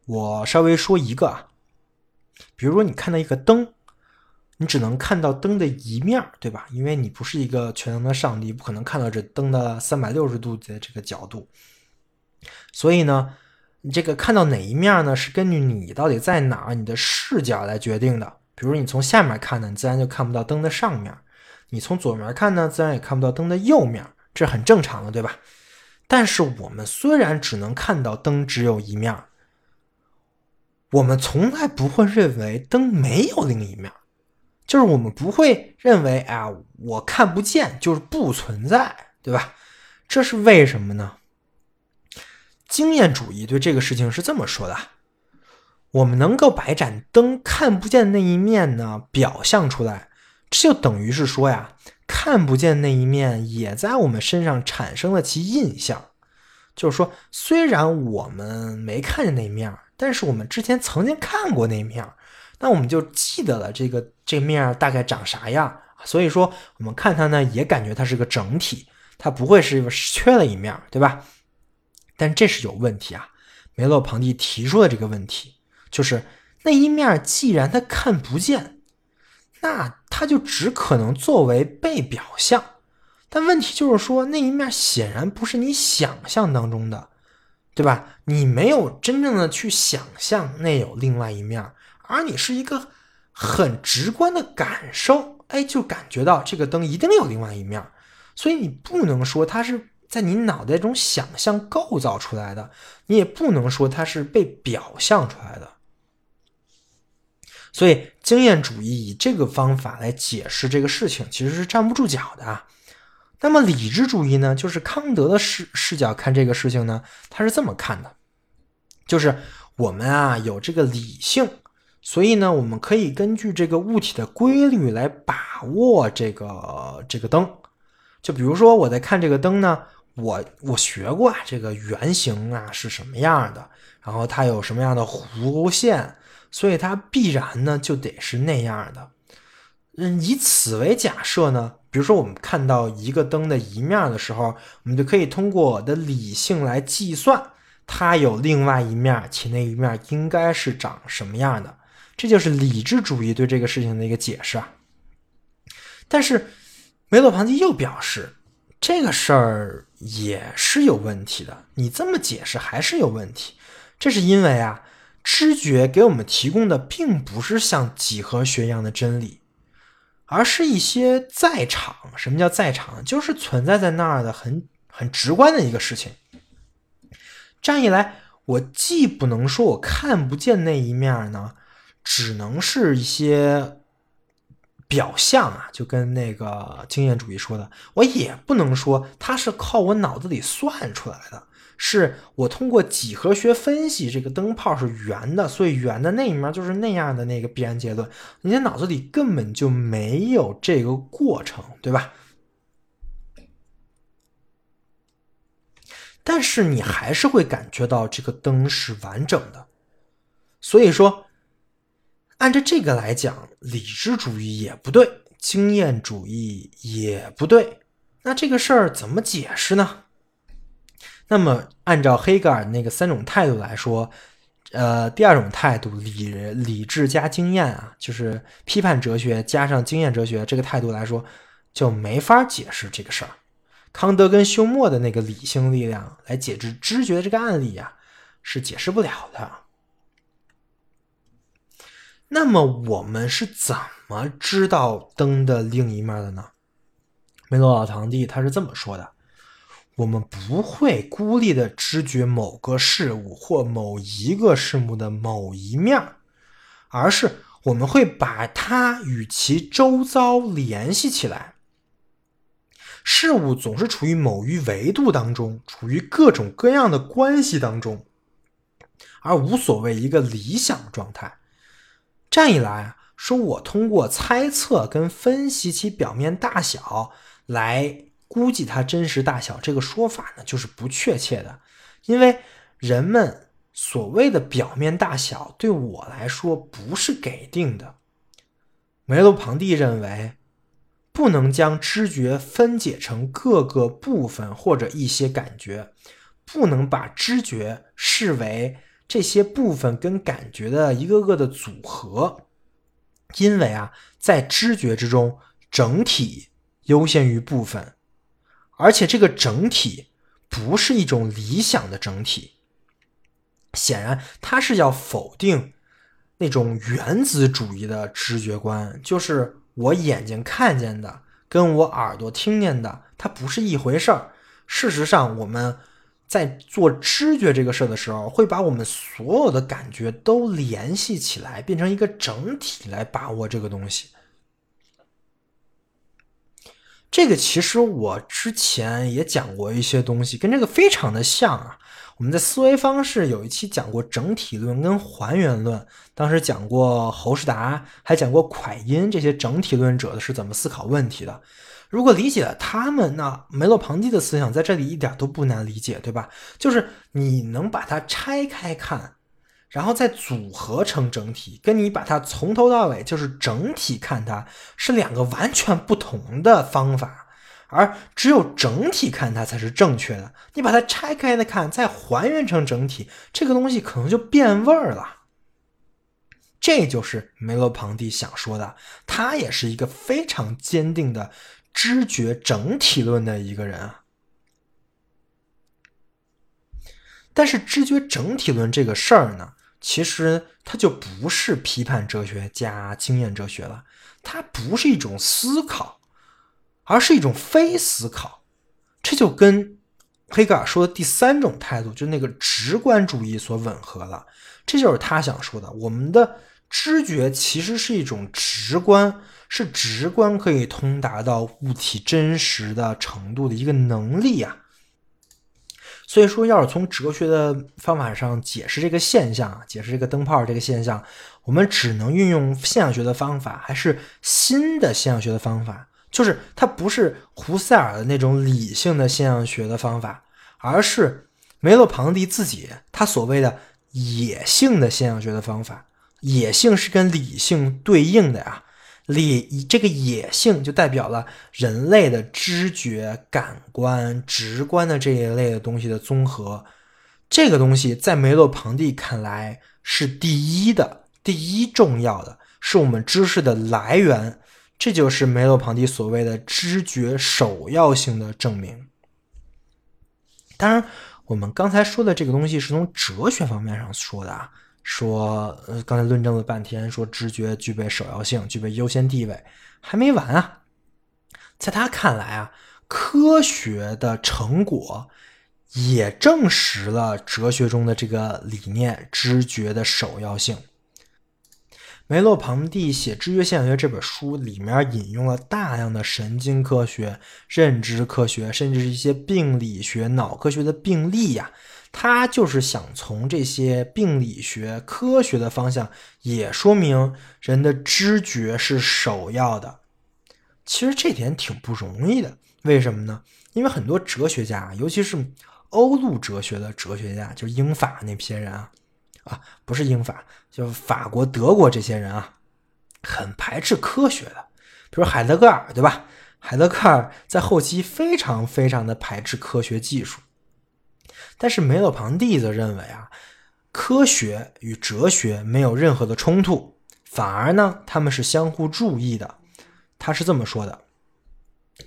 我稍微说一个啊，比如说你看到一个灯，你只能看到灯的一面，对吧？因为你不是一个全能的上帝，不可能看到这灯的三百六十度的这个角度。所以呢，你这个看到哪一面呢，是根据你到底在哪，你的视角来决定的。比如你从下面看呢，你自然就看不到灯的上面；你从左面看呢，自然也看不到灯的右面，这很正常的，对吧？但是我们虽然只能看到灯只有一面，我们从来不会认为灯没有另一面，就是我们不会认为，哎，我看不见就是不存在，对吧？这是为什么呢？经验主义对这个事情是这么说的：我们能够把一盏灯看不见那一面呢表象出来，这就等于是说呀。看不见那一面也在我们身上产生了其印象，就是说，虽然我们没看见那一面，但是我们之前曾经看过那一面，那我们就记得了这个这面大概长啥样。所以说，我们看它呢，也感觉它是个整体，它不会是缺了一面，对吧？但这是有问题啊。梅洛庞蒂提出的这个问题，就是那一面既然它看不见。那它就只可能作为被表象，但问题就是说那一面显然不是你想象当中的，对吧？你没有真正的去想象那有另外一面，而你是一个很直观的感受，哎，就感觉到这个灯一定有另外一面，所以你不能说它是在你脑袋中想象构造出来的，你也不能说它是被表象出来的。所以，经验主义以这个方法来解释这个事情，其实是站不住脚的啊。那么，理智主义呢？就是康德的视视角看这个事情呢，他是这么看的：就是我们啊有这个理性，所以呢，我们可以根据这个物体的规律来把握这个这个灯。就比如说，我在看这个灯呢，我我学过啊，这个圆形啊是什么样的，然后它有什么样的弧线。所以它必然呢就得是那样的，嗯，以此为假设呢，比如说我们看到一个灯的一面的时候，我们就可以通过我的理性来计算它有另外一面，且那一面应该是长什么样的，这就是理智主义对这个事情的一个解释啊。但是梅洛庞蒂又表示，这个事儿也是有问题的，你这么解释还是有问题，这是因为啊。知觉给我们提供的并不是像几何学一样的真理，而是一些在场。什么叫在场？就是存在在那儿的很很直观的一个事情。这样一来，我既不能说我看不见那一面呢，只能是一些表象啊，就跟那个经验主义说的，我也不能说它是靠我脑子里算出来的。是我通过几何学分析，这个灯泡是圆的，所以圆的那一面就是那样的那个必然结论。你的脑子里根本就没有这个过程，对吧？但是你还是会感觉到这个灯是完整的。所以说，按照这个来讲，理智主义也不对，经验主义也不对。那这个事儿怎么解释呢？那么，按照黑格尔那个三种态度来说，呃，第二种态度理理智加经验啊，就是批判哲学加上经验哲学这个态度来说，就没法解释这个事儿。康德跟休谟的那个理性力量来解释知觉这个案例呀，是解释不了的。那么，我们是怎么知道灯的另一面的呢？梅洛老堂弟他是这么说的。我们不会孤立的知觉某个事物或某一个事物的某一面，而是我们会把它与其周遭联系起来。事物总是处于某一维度当中，处于各种各样的关系当中，而无所谓一个理想状态。这样一来，说我通过猜测跟分析其表面大小来。估计它真实大小这个说法呢，就是不确切的，因为人们所谓的表面大小对我来说不是给定的。梅洛庞蒂认为，不能将知觉分解成各个部分或者一些感觉，不能把知觉视为这些部分跟感觉的一个个的组合。因为啊，在知觉之中，整体优先于部分，而且这个整体不是一种理想的整体。显然，他是要否定那种原子主义的知觉观，就是我眼睛看见的跟我耳朵听见的，它不是一回事儿。事实上，我们在做知觉这个事儿的时候，会把我们所有的感觉都联系起来，变成一个整体来把握这个东西。这个其实我之前也讲过一些东西，跟这个非常的像啊。我们在思维方式有一期讲过整体论跟还原论，当时讲过侯世达，还讲过蒯因这些整体论者的是怎么思考问题的。如果理解了他们，那梅洛庞蒂的思想在这里一点都不难理解，对吧？就是你能把它拆开看，然后再组合成整体，跟你把它从头到尾就是整体看它是两个完全不同的方法。而只有整体看它才是正确的，你把它拆开的看，再还原成整体，这个东西可能就变味儿了。这就是梅洛庞蒂想说的，他也是一个非常坚定的知觉整体论的一个人啊。但是知觉整体论这个事儿呢，其实它就不是批判哲学加经验哲学了，它不是一种思考。而是一种非思考，这就跟黑格尔说的第三种态度，就那个直观主义所吻合了。这就是他想说的：我们的知觉其实是一种直观，是直观可以通达到物体真实的程度的一个能力啊。所以说，要是从哲学的方法上解释这个现象，解释这个灯泡这个现象，我们只能运用现象学的方法，还是新的现象学的方法？就是它不是胡塞尔的那种理性的现象学的方法，而是梅洛庞蒂自己他所谓的野性的现象学的方法。野性是跟理性对应的呀，理这个野性就代表了人类的知觉、感官、直观的这一类的东西的综合。这个东西在梅洛庞蒂看来是第一的，第一重要的是我们知识的来源。这就是梅洛庞蒂所谓的知觉首要性的证明。当然，我们刚才说的这个东西是从哲学方面上说的啊，说呃，刚才论证了半天，说知觉具备首要性，具备优先地位，还没完啊。在他看来啊，科学的成果也证实了哲学中的这个理念——知觉的首要性。梅洛庞蒂写《知觉现象学》这本书里面引用了大量的神经科学、认知科学，甚至是一些病理学、脑科学的病例呀。他就是想从这些病理学科学的方向，也说明人的知觉是首要的。其实这点挺不容易的，为什么呢？因为很多哲学家，尤其是欧陆哲学的哲学家，就是英法那批人啊。啊，不是英法，就法国、德国这些人啊，很排斥科学的。比如海德格尔，对吧？海德格尔在后期非常非常的排斥科学技术。但是梅洛庞蒂则认为啊，科学与哲学没有任何的冲突，反而呢，他们是相互注意的。他是这么说的：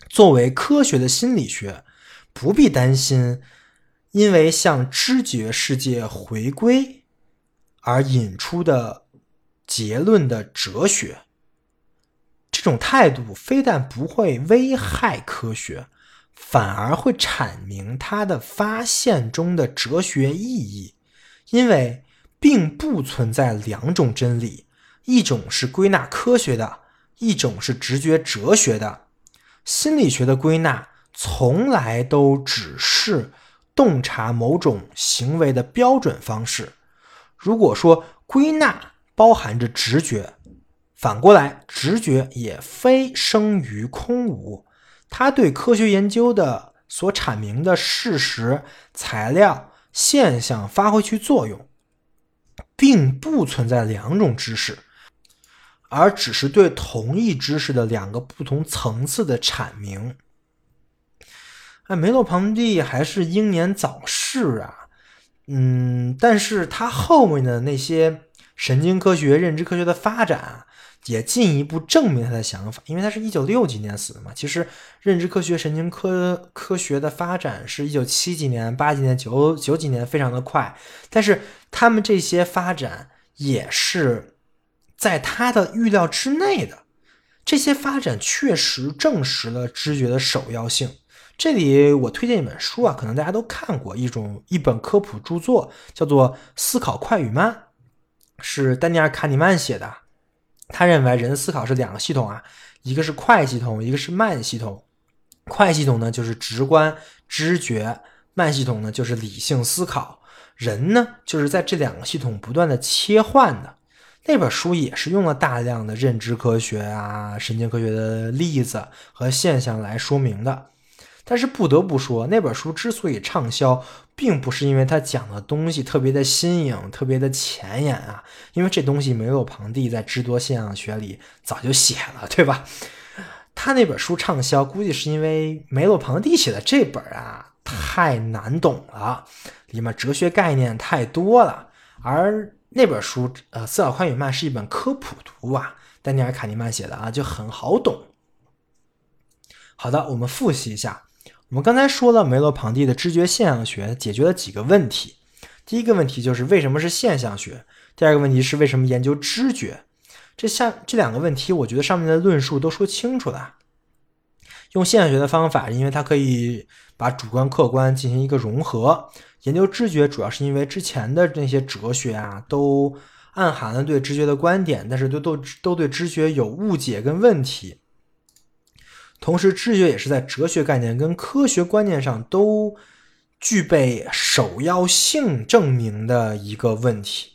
作为科学的心理学，不必担心，因为向知觉世界回归。而引出的结论的哲学，这种态度非但不会危害科学，反而会阐明它的发现中的哲学意义。因为并不存在两种真理，一种是归纳科学的，一种是直觉哲学的。心理学的归纳从来都只是洞察某种行为的标准方式。如果说归纳包含着直觉，反过来，直觉也非生于空无，它对科学研究的所阐明的事实、材料、现象发挥去作用，并不存在两种知识，而只是对同一知识的两个不同层次的阐明。哎，梅洛庞蒂还是英年早逝啊。嗯，但是他后面的那些神经科学、认知科学的发展，也进一步证明他的想法，因为他是一九六几年死的嘛。其实认知科学、神经科科学的发展是一九七几年、八几年、九九几年，非常的快。但是他们这些发展也是在他的预料之内的。这些发展确实证实了知觉的首要性。这里我推荐一本书啊，可能大家都看过，一种一本科普著作，叫做《思考快与慢》，是丹尼尔·卡尼曼写的。他认为人思考是两个系统啊，一个是快系统，一个是慢系统。快系统呢就是直观知觉，慢系统呢就是理性思考。人呢就是在这两个系统不断的切换的。那本书也是用了大量的认知科学啊、神经科学的例子和现象来说明的。但是不得不说，那本书之所以畅销，并不是因为他讲的东西特别的新颖、特别的前沿啊，因为这东西梅洛庞蒂在知多现象学里早就写了，对吧？他那本书畅销，估计是因为梅洛庞蒂写的这本啊太难懂了，里面哲学概念太多了，而那本书呃《思考快与慢》是一本科普读物啊，丹尼尔·卡尼曼写的啊，就很好懂。好的，我们复习一下。我们刚才说了梅洛庞蒂的知觉现象学解决了几个问题。第一个问题就是为什么是现象学？第二个问题是为什么研究知觉？这下这两个问题，我觉得上面的论述都说清楚了。用现象学的方法，因为它可以把主观客观进行一个融合；研究知觉，主要是因为之前的那些哲学啊，都暗含了对知觉的观点，但是都都都对知觉有误解跟问题。同时，知觉也是在哲学概念跟科学观念上都具备首要性证明的一个问题。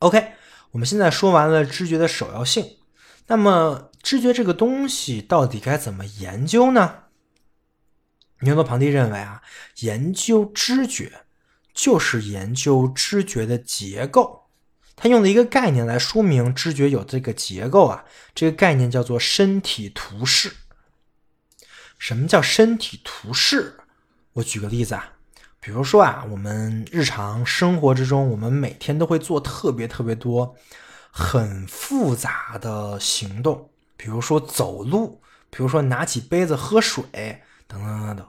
OK，我们现在说完了知觉的首要性，那么知觉这个东西到底该怎么研究呢？牛顿庞蒂认为啊，研究知觉就是研究知觉的结构。他用了一个概念来说明知觉有这个结构啊，这个概念叫做身体图式。什么叫身体图式？我举个例子啊，比如说啊，我们日常生活之中，我们每天都会做特别特别多很复杂的行动，比如说走路，比如说拿起杯子喝水，等等等等。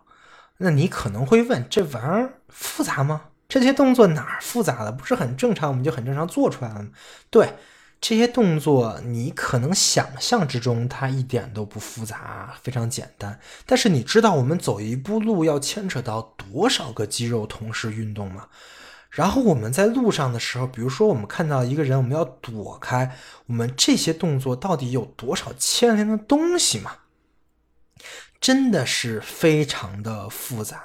那你可能会问，这玩意儿复杂吗？这些动作哪儿复杂了？不是很正常，我们就很正常做出来了吗？对，这些动作你可能想象之中它一点都不复杂，非常简单。但是你知道我们走一步路要牵扯到多少个肌肉同时运动吗？然后我们在路上的时候，比如说我们看到一个人，我们要躲开，我们这些动作到底有多少牵连的东西吗？真的是非常的复杂，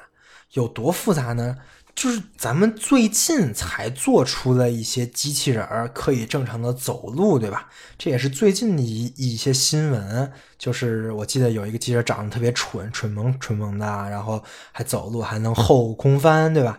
有多复杂呢？就是咱们最近才做出了一些机器人儿可以正常的走路，对吧？这也是最近的一一些新闻。就是我记得有一个机器人长得特别蠢，蠢萌蠢萌的，然后还走路还能后空翻，对吧？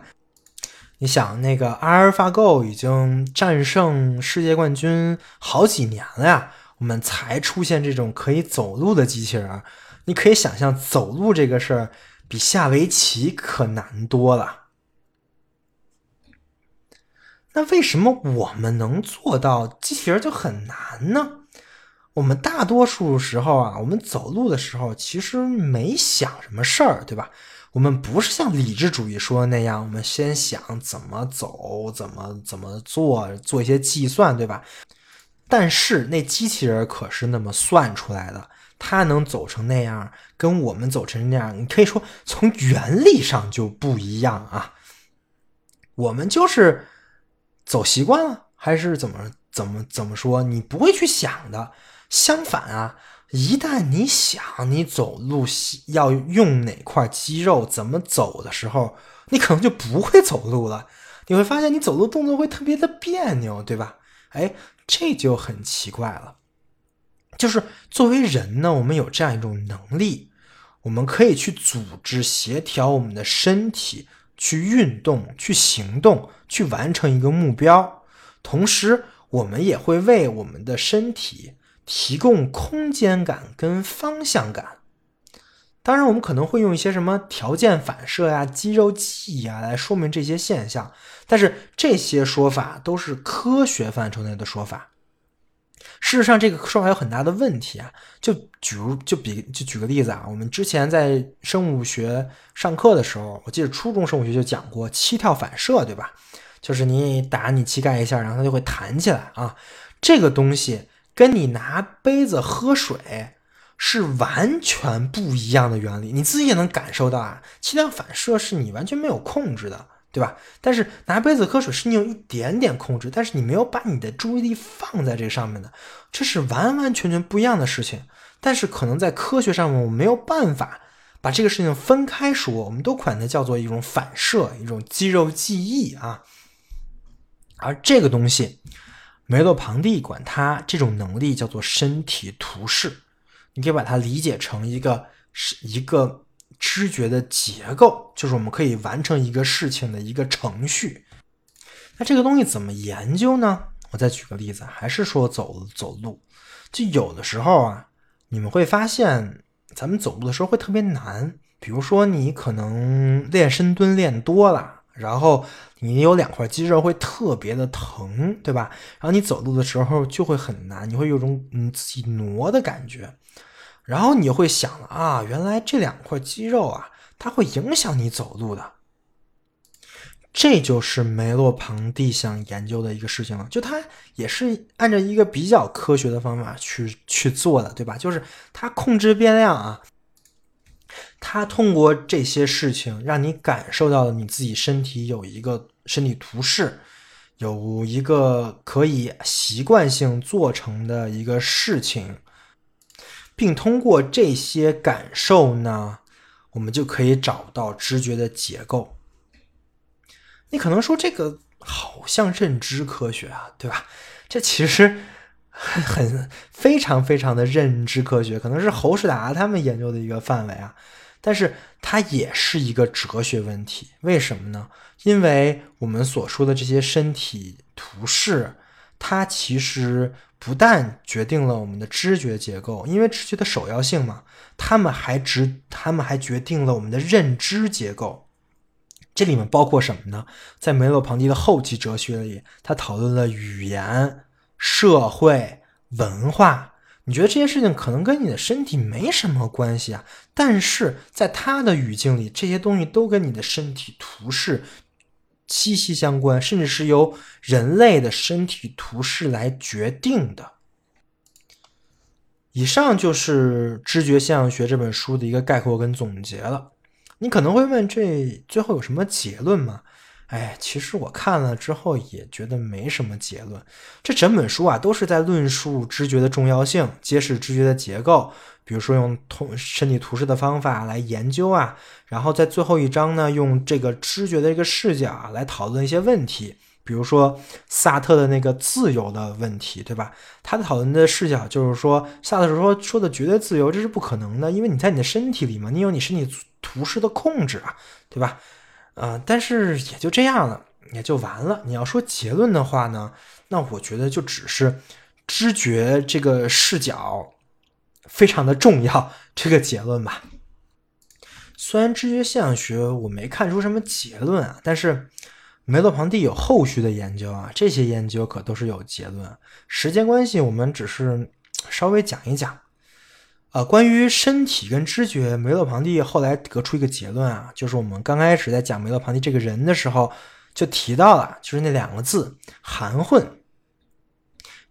你想，那个阿尔法狗已经战胜世界冠军好几年了呀，我们才出现这种可以走路的机器人儿。你可以想象，走路这个事儿比下围棋可难多了。那为什么我们能做到，机器人就很难呢？我们大多数时候啊，我们走路的时候其实没想什么事儿，对吧？我们不是像理智主义说的那样，我们先想怎么走，怎么怎么做，做一些计算，对吧？但是那机器人可是那么算出来的，它能走成那样，跟我们走成那样，你可以说从原理上就不一样啊。我们就是。走习惯了，还是怎么怎么怎么说？你不会去想的。相反啊，一旦你想你走路要用哪块肌肉怎么走的时候，你可能就不会走路了。你会发现你走路动作会特别的别扭，对吧？哎，这就很奇怪了。就是作为人呢，我们有这样一种能力，我们可以去组织协调我们的身体。去运动，去行动，去完成一个目标，同时我们也会为我们的身体提供空间感跟方向感。当然，我们可能会用一些什么条件反射呀、肌肉记忆啊来说明这些现象，但是这些说法都是科学范畴内的说法。事实上，这个说法有很大的问题啊。就举如就比就举个例子啊，我们之前在生物学上课的时候，我记得初中生物学就讲过膝跳反射，对吧？就是你打你膝盖一下，然后它就会弹起来啊。这个东西跟你拿杯子喝水是完全不一样的原理，你自己也能感受到啊。气量反射是你完全没有控制的，对吧？但是拿杯子喝水是你有一点点控制，但是你没有把你的注意力放在这上面的，这是完完全全不一样的事情。但是可能在科学上面，我们没有办法把这个事情分开说，我们都管它叫做一种反射，一种肌肉记忆啊。而这个东西，梅洛庞蒂管它这种能力叫做身体图示，你可以把它理解成一个是一个知觉的结构，就是我们可以完成一个事情的一个程序。那这个东西怎么研究呢？我再举个例子，还是说走走路，就有的时候啊，你们会发现咱们走路的时候会特别难，比如说你可能练深蹲练多了。然后你有两块肌肉会特别的疼，对吧？然后你走路的时候就会很难，你会有种嗯自己挪的感觉。然后你会想了啊，原来这两块肌肉啊，它会影响你走路的。这就是梅洛庞蒂想研究的一个事情了，就他也是按照一个比较科学的方法去去做的，对吧？就是他控制变量啊。他通过这些事情，让你感受到了你自己身体有一个身体图示，有一个可以习惯性做成的一个事情，并通过这些感受呢，我们就可以找到知觉的结构。你可能说这个好像认知科学啊，对吧？这其实很非常非常的认知科学，可能是侯世达他们研究的一个范围啊。但是它也是一个哲学问题，为什么呢？因为我们所说的这些身体图示，它其实不但决定了我们的知觉结构，因为知觉的首要性嘛，他们还直，他们还决定了我们的认知结构。这里面包括什么呢？在梅洛庞蒂的后期哲学里，他讨论了语言、社会、文化。你觉得这些事情可能跟你的身体没什么关系啊？但是在他的语境里，这些东西都跟你的身体图示息息相关，甚至是由人类的身体图示来决定的。以上就是《知觉现象学》这本书的一个概括跟总结了。你可能会问，这最后有什么结论吗？哎，其实我看了之后也觉得没什么结论。这整本书啊，都是在论述知觉的重要性，揭示知觉的结构。比如说用通身体图示的方法来研究啊，然后在最后一章呢，用这个知觉的一个视角啊来讨论一些问题。比如说萨特的那个自由的问题，对吧？他的讨论的视角就是说，萨特说说的绝对自由这是不可能的，因为你在你的身体里嘛，你有你身体图示的控制啊，对吧？呃，但是也就这样了，也就完了。你要说结论的话呢，那我觉得就只是知觉这个视角非常的重要这个结论吧。虽然知觉现象学我没看出什么结论啊，但是梅洛庞蒂有后续的研究啊，这些研究可都是有结论。时间关系，我们只是稍微讲一讲。呃，关于身体跟知觉，梅洛庞蒂后来得出一个结论啊，就是我们刚开始在讲梅洛庞蒂这个人的时候就提到了，就是那两个字含混。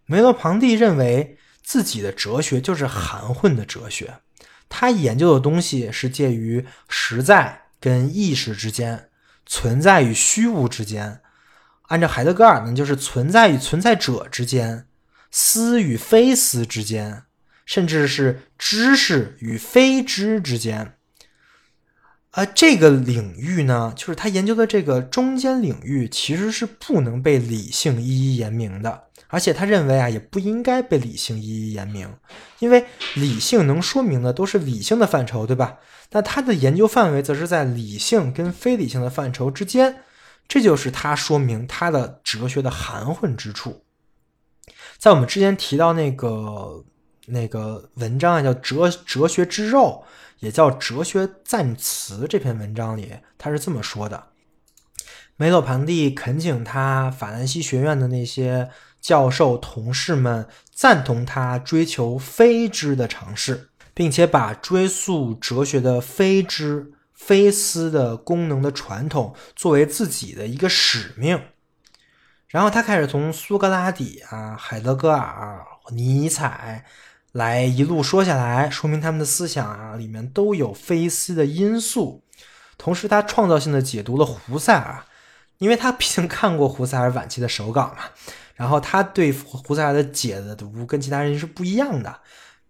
梅洛庞蒂认为自己的哲学就是含混的哲学，他研究的东西是介于实在跟意识之间，存在与虚无之间。按照海德格尔呢，就是存在与存在者之间，思与非思之间。甚至是知识与非知之间，啊，这个领域呢，就是他研究的这个中间领域，其实是不能被理性一一言明的。而且他认为啊，也不应该被理性一一言明，因为理性能说明的都是理性的范畴，对吧？那他的研究范围则是在理性跟非理性的范畴之间，这就是他说明他的哲学的含混之处。在我们之前提到那个。那个文章啊，叫《哲哲学之肉》，也叫《哲学赞词》。这篇文章里，他是这么说的：梅洛庞蒂恳请他法兰西学院的那些教授同事们赞同他追求非知的尝试，并且把追溯哲学的非知、非思的功能的传统作为自己的一个使命。然后他开始从苏格拉底啊、海德格尔、尼采来一路说下来，说明他们的思想啊里面都有非思的因素。同时，他创造性的解读了胡塞尔，因为他毕竟看过胡塞尔晚期的手稿嘛。然后他对胡塞尔的解读跟其他人是不一样的。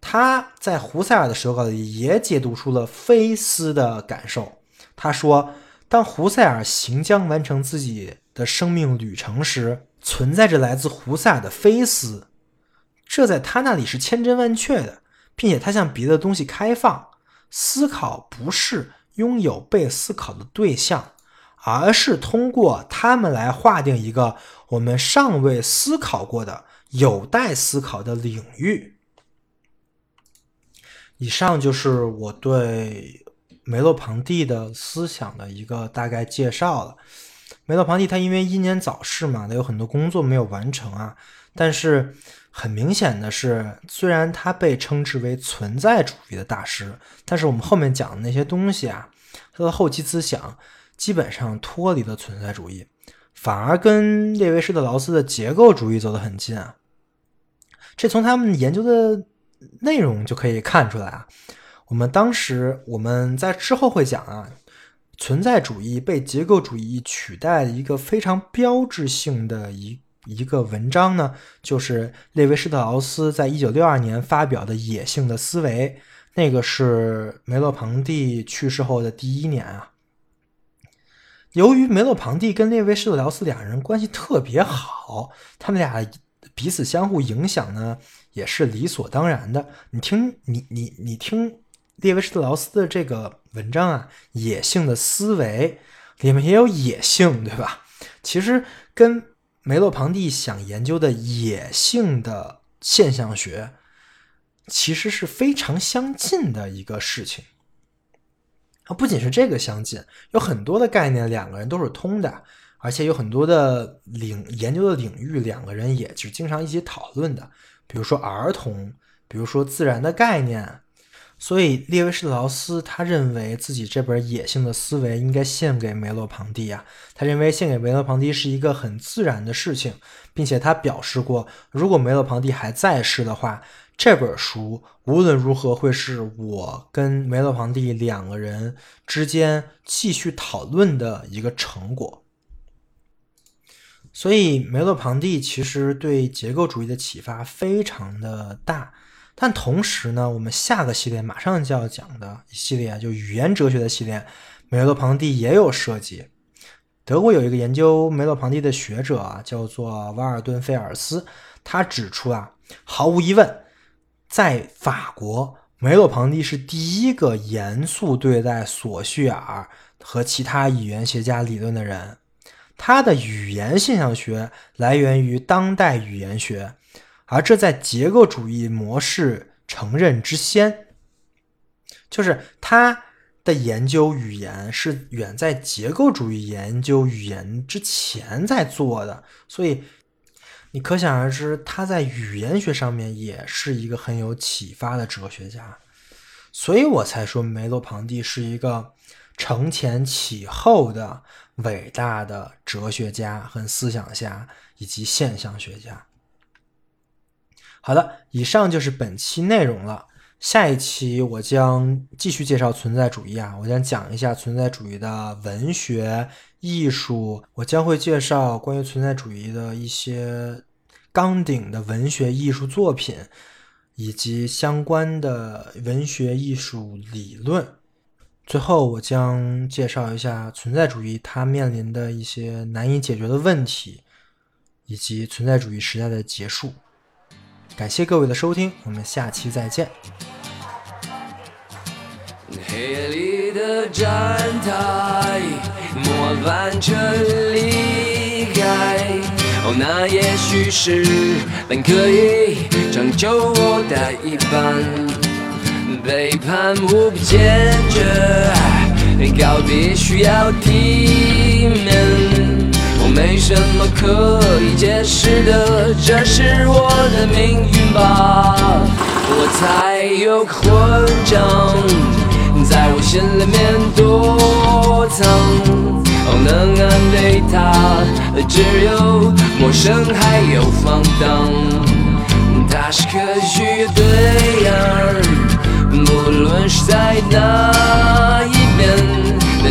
他在胡塞尔的手稿里也解读出了非思的感受。他说，当胡塞尔行将完成自己的生命旅程时，存在着来自胡塞尔的非思，这在他那里是千真万确的，并且他向别的东西开放。思考不是拥有被思考的对象。而是通过他们来划定一个我们尚未思考过的、有待思考的领域。以上就是我对梅洛庞蒂的思想的一个大概介绍了。梅洛庞蒂他因为英年早逝嘛，他有很多工作没有完成啊。但是很明显的是，虽然他被称之为存在主义的大师，但是我们后面讲的那些东西啊，他的后期思想。基本上脱离了存在主义，反而跟列维施特劳斯的结构主义走得很近啊。这从他们研究的内容就可以看出来啊。我们当时我们在之后会讲啊，存在主义被结构主义取代的一个非常标志性的一一个文章呢，就是列维施特劳斯在一九六二年发表的《野性的思维》，那个是梅洛庞蒂去世后的第一年啊。由于梅洛庞蒂跟列维施特劳斯两人关系特别好，他们俩彼此相互影响呢，也是理所当然的。你听，你你你听列维施特劳斯的这个文章啊，《野性的思维》里面也有野性，对吧？其实跟梅洛庞蒂想研究的野性的现象学，其实是非常相近的一个事情。啊不仅是这个相近，有很多的概念两个人都是通的，而且有很多的领研究的领域两个人也是经常一起讨论的，比如说儿童，比如说自然的概念。所以列维施特劳斯他认为自己这本《野性的思维》应该献给梅洛庞蒂啊，他认为献给梅洛庞蒂是一个很自然的事情，并且他表示过，如果梅洛庞蒂还在世的话。这本书无论如何会是我跟梅洛庞蒂两个人之间继续讨论的一个成果。所以梅洛庞蒂其实对结构主义的启发非常的大，但同时呢，我们下个系列马上就要讲的一系列啊就语言哲学的系列，梅洛庞蒂也有涉及。德国有一个研究梅洛庞蒂的学者啊，叫做瓦尔顿费尔斯，他指出啊，毫无疑问。在法国，梅洛庞蒂是第一个严肃对待索绪尔和其他语言学家理论的人。他的语言现象学来源于当代语言学，而这在结构主义模式承认之先。就是他的研究语言是远在结构主义研究语言之前在做的，所以。你可想而知，他在语言学上面也是一个很有启发的哲学家，所以我才说梅洛庞蒂是一个承前启后的伟大的哲学家和思想家以及现象学家。好的，以上就是本期内容了。下一期我将继续介绍存在主义啊，我将讲一下存在主义的文学。艺术，我将会介绍关于存在主义的一些纲顶的文学艺术作品，以及相关的文学艺术理论。最后，我将介绍一下存在主义它面临的一些难以解决的问题，以及存在主义时代的结束。感谢各位的收听，我们下期再见。黑夜里的站台。末班车离开，哦，那也许是本可以拯救我的一半。背叛无不坚决，告别需要体。没什么可以解释的，这是我的命运吧。我才有混账，在我心里面躲藏。哦能安慰他，只有陌生还有放荡。他是可许的对象，不论是在哪一。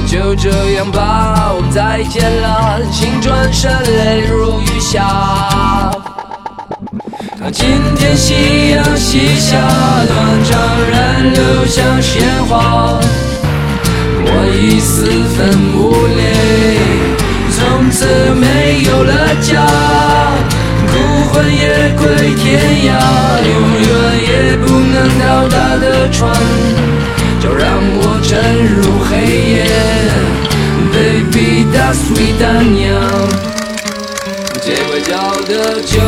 就这样吧，我们再见了，请转身泪如雨下。今天夕阳西下，断肠人流像鲜花，我已四分五裂，从此没有了家，孤魂野归天涯，永远也不能到达的船。就让我沉入黑夜，Baby，大水大娘，街拐角的酒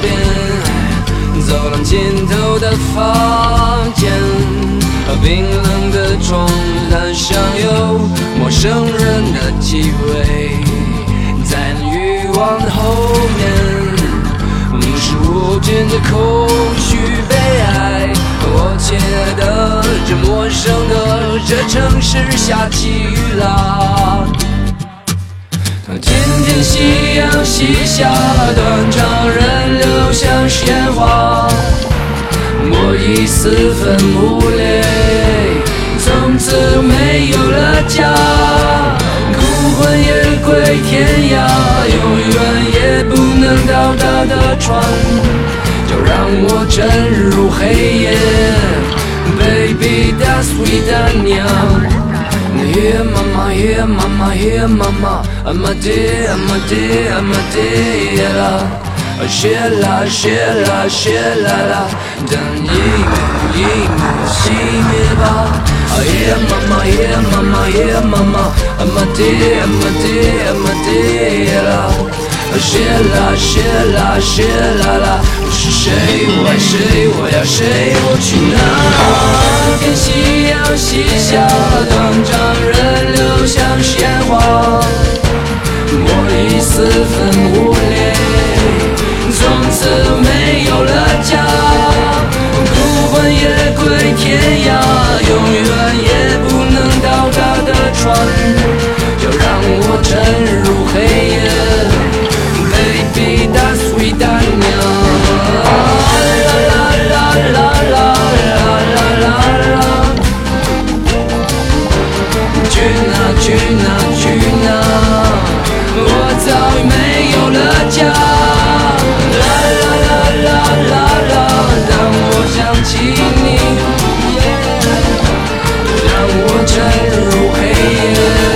店，走廊尽头的房间，冰冷的床单上有陌生人的气味，在那欲望的后面，你是无尽的空虚悲哀。我亲爱的，这陌生的这城市下起雨啦。今天夕阳西下，断肠人流像鲜花，我已四分五裂，从此没有了家，孤魂野归天涯，永远也不能到达的船。就让我沉入黑夜，Baby，大水大娘。here, mama here, mama here, mama. I'm a dear, I'm a dear, I'm a dear. Shilla, shilla, shilla la. Dan yeme, yeme, shime ba. Here, mama here, mama here, mama. I'm a dear, I'm a dear, I'm a dear. 谢啦谢啦谢啦啦，我是谁？我爱谁？我要谁？我去哪？看夕阳西下，断肠人流像鲜花，我已四分五裂，从此没有了家，孤魂野归天涯，永远也不能到达的船，就让我沉入黑夜。啦啦啦啦啦啦啦啦啦，去哪去哪去哪？我早已没有了家。啦啦啦啦啦啦，我想起你，让我沉入黑夜。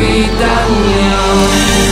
capitán